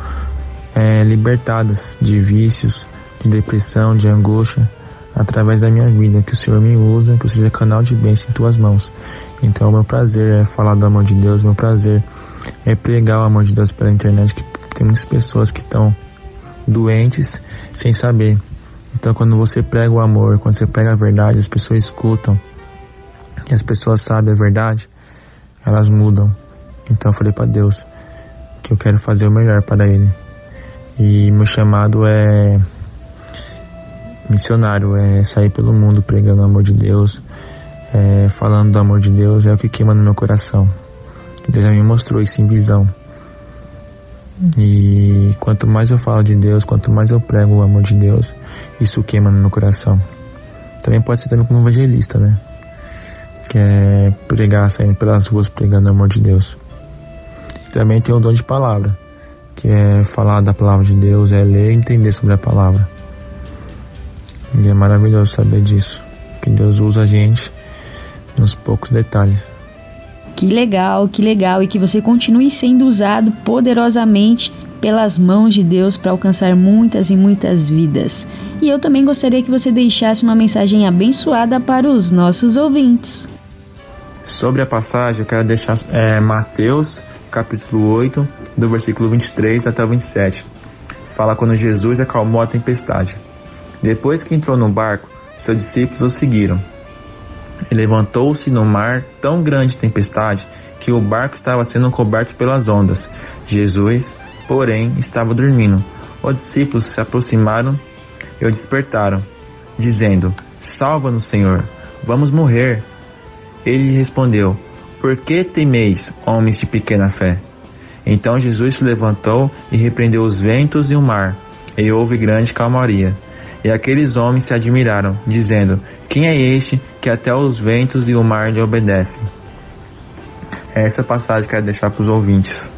[SPEAKER 34] é, libertadas de vícios, de depressão, de angústia, através da minha vida, que o Senhor me usa, que eu seja canal de bênção em tuas mãos. Então, meu prazer é falar do amor de Deus, meu prazer é pregar o amor de Deus pela internet, que tem muitas pessoas que estão doentes sem saber. Então, quando você prega o amor, quando você prega a verdade, as pessoas escutam e as pessoas sabem a verdade, elas mudam. Então, eu falei para Deus que eu quero fazer o melhor para Ele. E meu chamado é missionário, é sair pelo mundo pregando o amor de Deus, é, falando do amor de Deus, é o que queima no meu coração. Deus já me mostrou isso em visão. E quanto mais eu falo de Deus, quanto mais eu prego o amor de Deus, isso queima no meu coração. Também pode ser também como evangelista, né? que é pregar, saindo pelas ruas pregando o amor de Deus. Também tem o dom de palavra, que é falar da palavra de Deus, é ler e entender sobre a palavra. E é maravilhoso saber disso, que Deus usa a gente nos poucos detalhes.
[SPEAKER 7] Que legal, que legal e que você continue sendo usado poderosamente pelas mãos de Deus para alcançar muitas e muitas vidas. E eu também gostaria que você deixasse uma mensagem abençoada para os nossos ouvintes.
[SPEAKER 34] Sobre a passagem, eu quero deixar é, Mateus, capítulo 8, do versículo 23 até o 27. Fala quando Jesus acalmou a tempestade. Depois que entrou no barco, seus discípulos o seguiram. E levantou-se no mar tão grande tempestade que o barco estava sendo coberto pelas ondas. Jesus, porém, estava dormindo. Os discípulos se aproximaram e o despertaram, dizendo: Salva-nos, Senhor, vamos morrer. Ele respondeu: Por que temeis, homens de pequena fé? Então Jesus se levantou e repreendeu os ventos e o mar, e houve grande calmaria. E aqueles homens se admiraram, dizendo: Quem é este que até os ventos e o mar lhe obedecem? Essa passagem quero deixar para os ouvintes,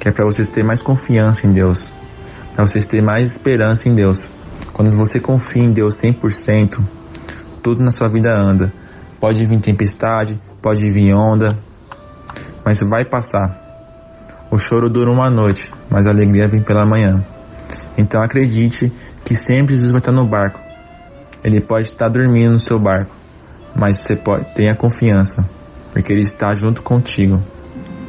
[SPEAKER 34] que é para vocês terem mais confiança em Deus, para vocês terem mais esperança em Deus. Quando você confia em Deus 100%, tudo na sua vida anda. Pode vir tempestade, pode vir onda, mas vai passar. O choro dura uma noite, mas a alegria vem pela manhã. Então acredite que sempre Jesus vai estar no barco. Ele pode estar dormindo no seu barco, mas você pode tenha confiança, porque ele está junto contigo.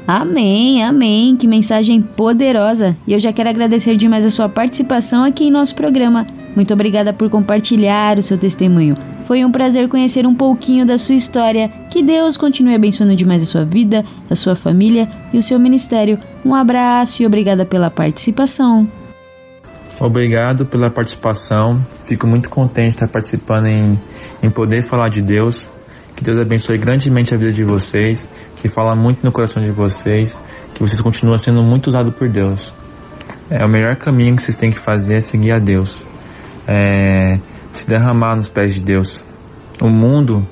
[SPEAKER 7] Amém, amém. Que mensagem poderosa. E eu já quero agradecer demais a sua participação aqui em nosso programa. Muito obrigada por compartilhar o seu testemunho. Foi um prazer conhecer um pouquinho da sua história. Que Deus continue abençoando demais a sua vida, a sua família e o seu ministério. Um abraço e obrigada pela participação.
[SPEAKER 34] Obrigado pela participação. Fico muito contente de estar participando em, em poder falar de Deus. Que Deus abençoe grandemente a vida de vocês, que fala muito no coração de vocês, que vocês continuem sendo muito usados por Deus. É o melhor caminho que vocês têm que fazer é seguir a Deus, é se derramar nos pés de Deus. O mundo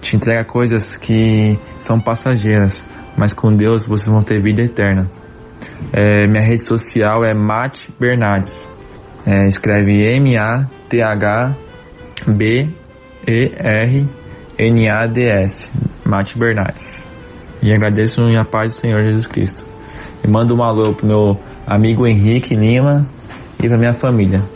[SPEAKER 34] te entrega coisas que são passageiras, mas com Deus vocês vão ter vida eterna. É, minha rede social é Mate Bernardes. É, escreve M-A-T-H-B-E-R-N-A-D-S. Mate Bernardes. E agradeço em a paz do Senhor Jesus Cristo. E mando um alô pro meu amigo Henrique Lima e pra minha família.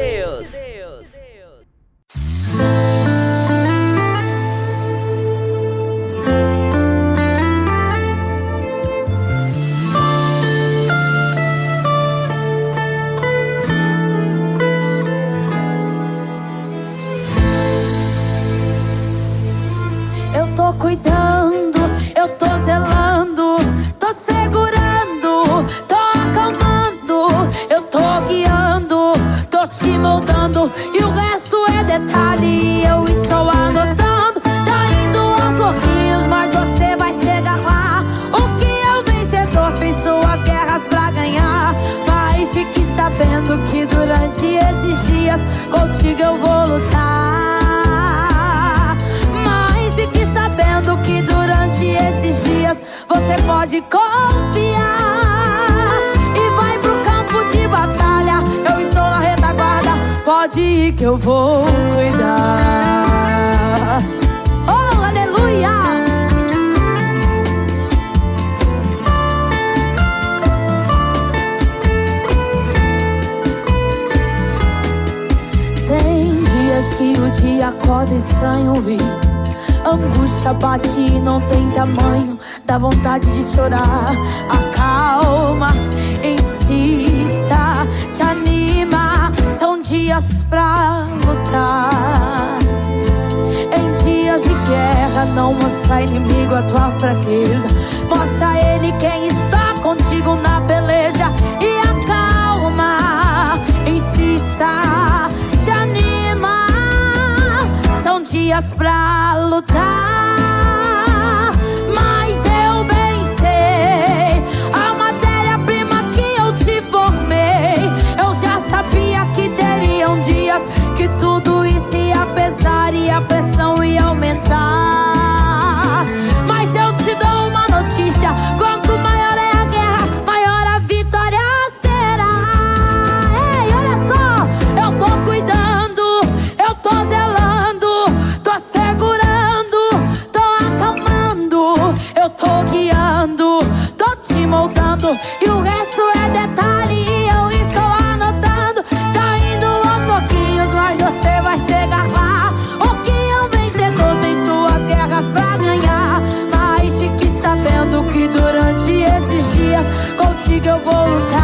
[SPEAKER 35] vou lutar.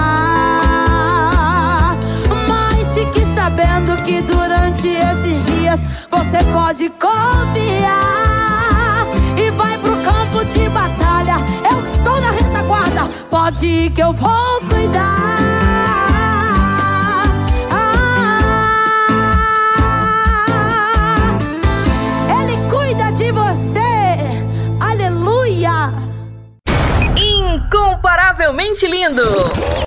[SPEAKER 35] Mas fique sabendo que durante esses dias você pode confiar. E vai pro campo de batalha. Eu estou na retaguarda. Pode ir que eu vou cuidar.
[SPEAKER 22] incomparavelmente lindo.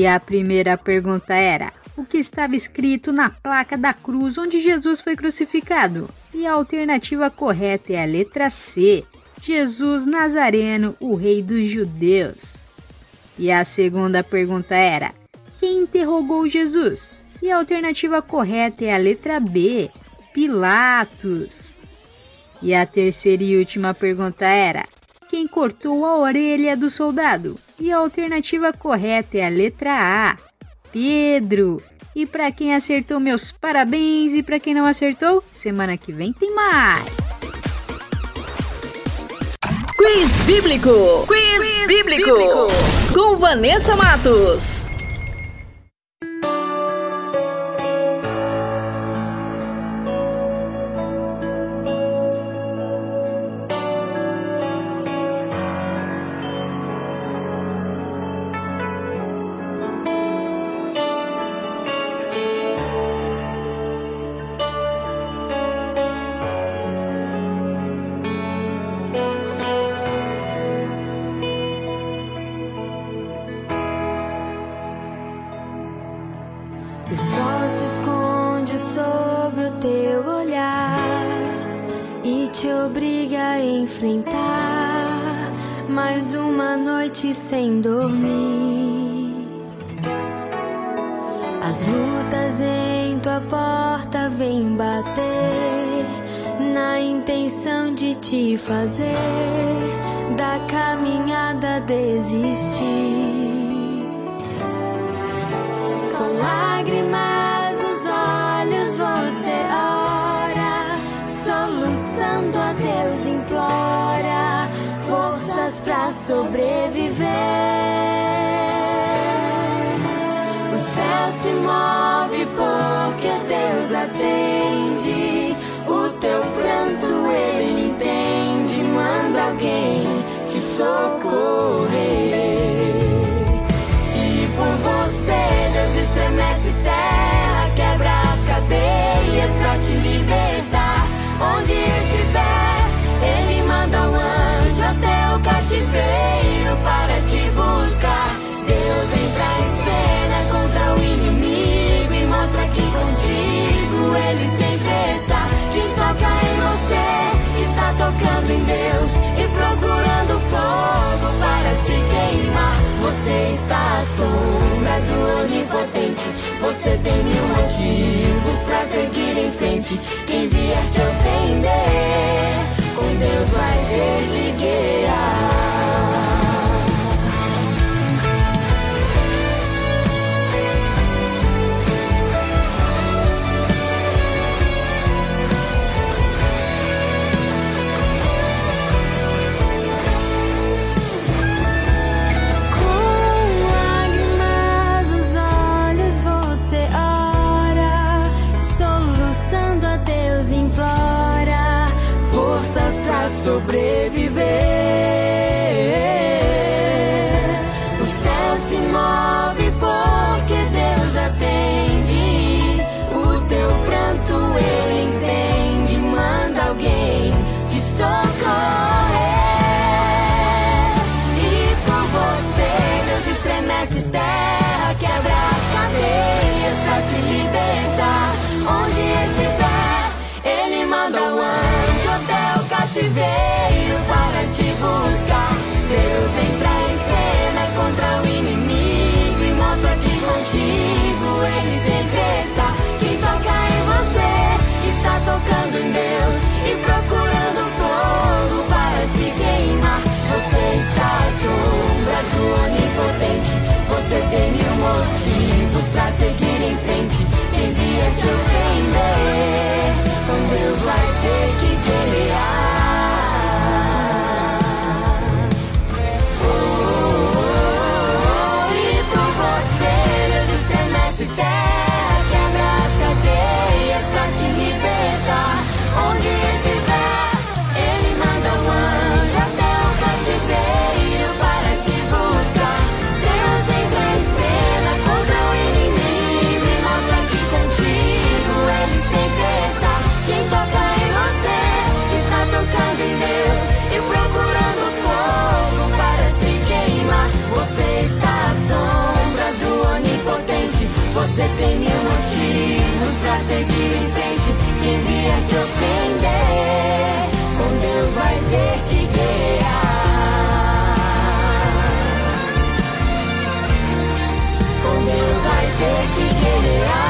[SPEAKER 7] E a primeira pergunta era: o que estava escrito na placa da cruz onde Jesus foi crucificado? E a alternativa correta é a letra C: Jesus Nazareno, o Rei dos Judeus. E a segunda pergunta era: quem interrogou Jesus? E a alternativa correta é a letra B: Pilatos. E a terceira e última pergunta era: quem cortou a orelha do soldado? E a alternativa correta é a letra A: Pedro. E para quem acertou, meus parabéns. E para quem não acertou, semana que vem tem mais.
[SPEAKER 4] Quiz Bíblico. Quiz, Quiz bíblico. bíblico. Com Vanessa Matos.
[SPEAKER 22] Te fazer da caminhada desistir. Com lágrimas nos olhos você ora, soluçando a Deus implora forças para sobreviver. se move porque Deus atende. O teu pranto alguém te socorrer. E por você Deus estremece terra, quebra as cadeias pra te libertar. Onde estiver, ele manda um anjo até o cativeiro para te buscar. Deus entra em cena contra o inimigo e mostra que contigo ele sempre está. Quem toca em você está tocando em Deus se queimar. Você está à sombra do onipotente. Você tem mil motivos para seguir em frente. Quem vier te ofender, com Deus vai ter que guiar. Sobreviver. E procurando fogo para se queimar. Você está à sombra do onipotente. Você tem mil motivos para seguir. Seguir em frente. Quem vier te ofender, com Deus vai ter que guerrear. Com Deus vai ter que guerrear.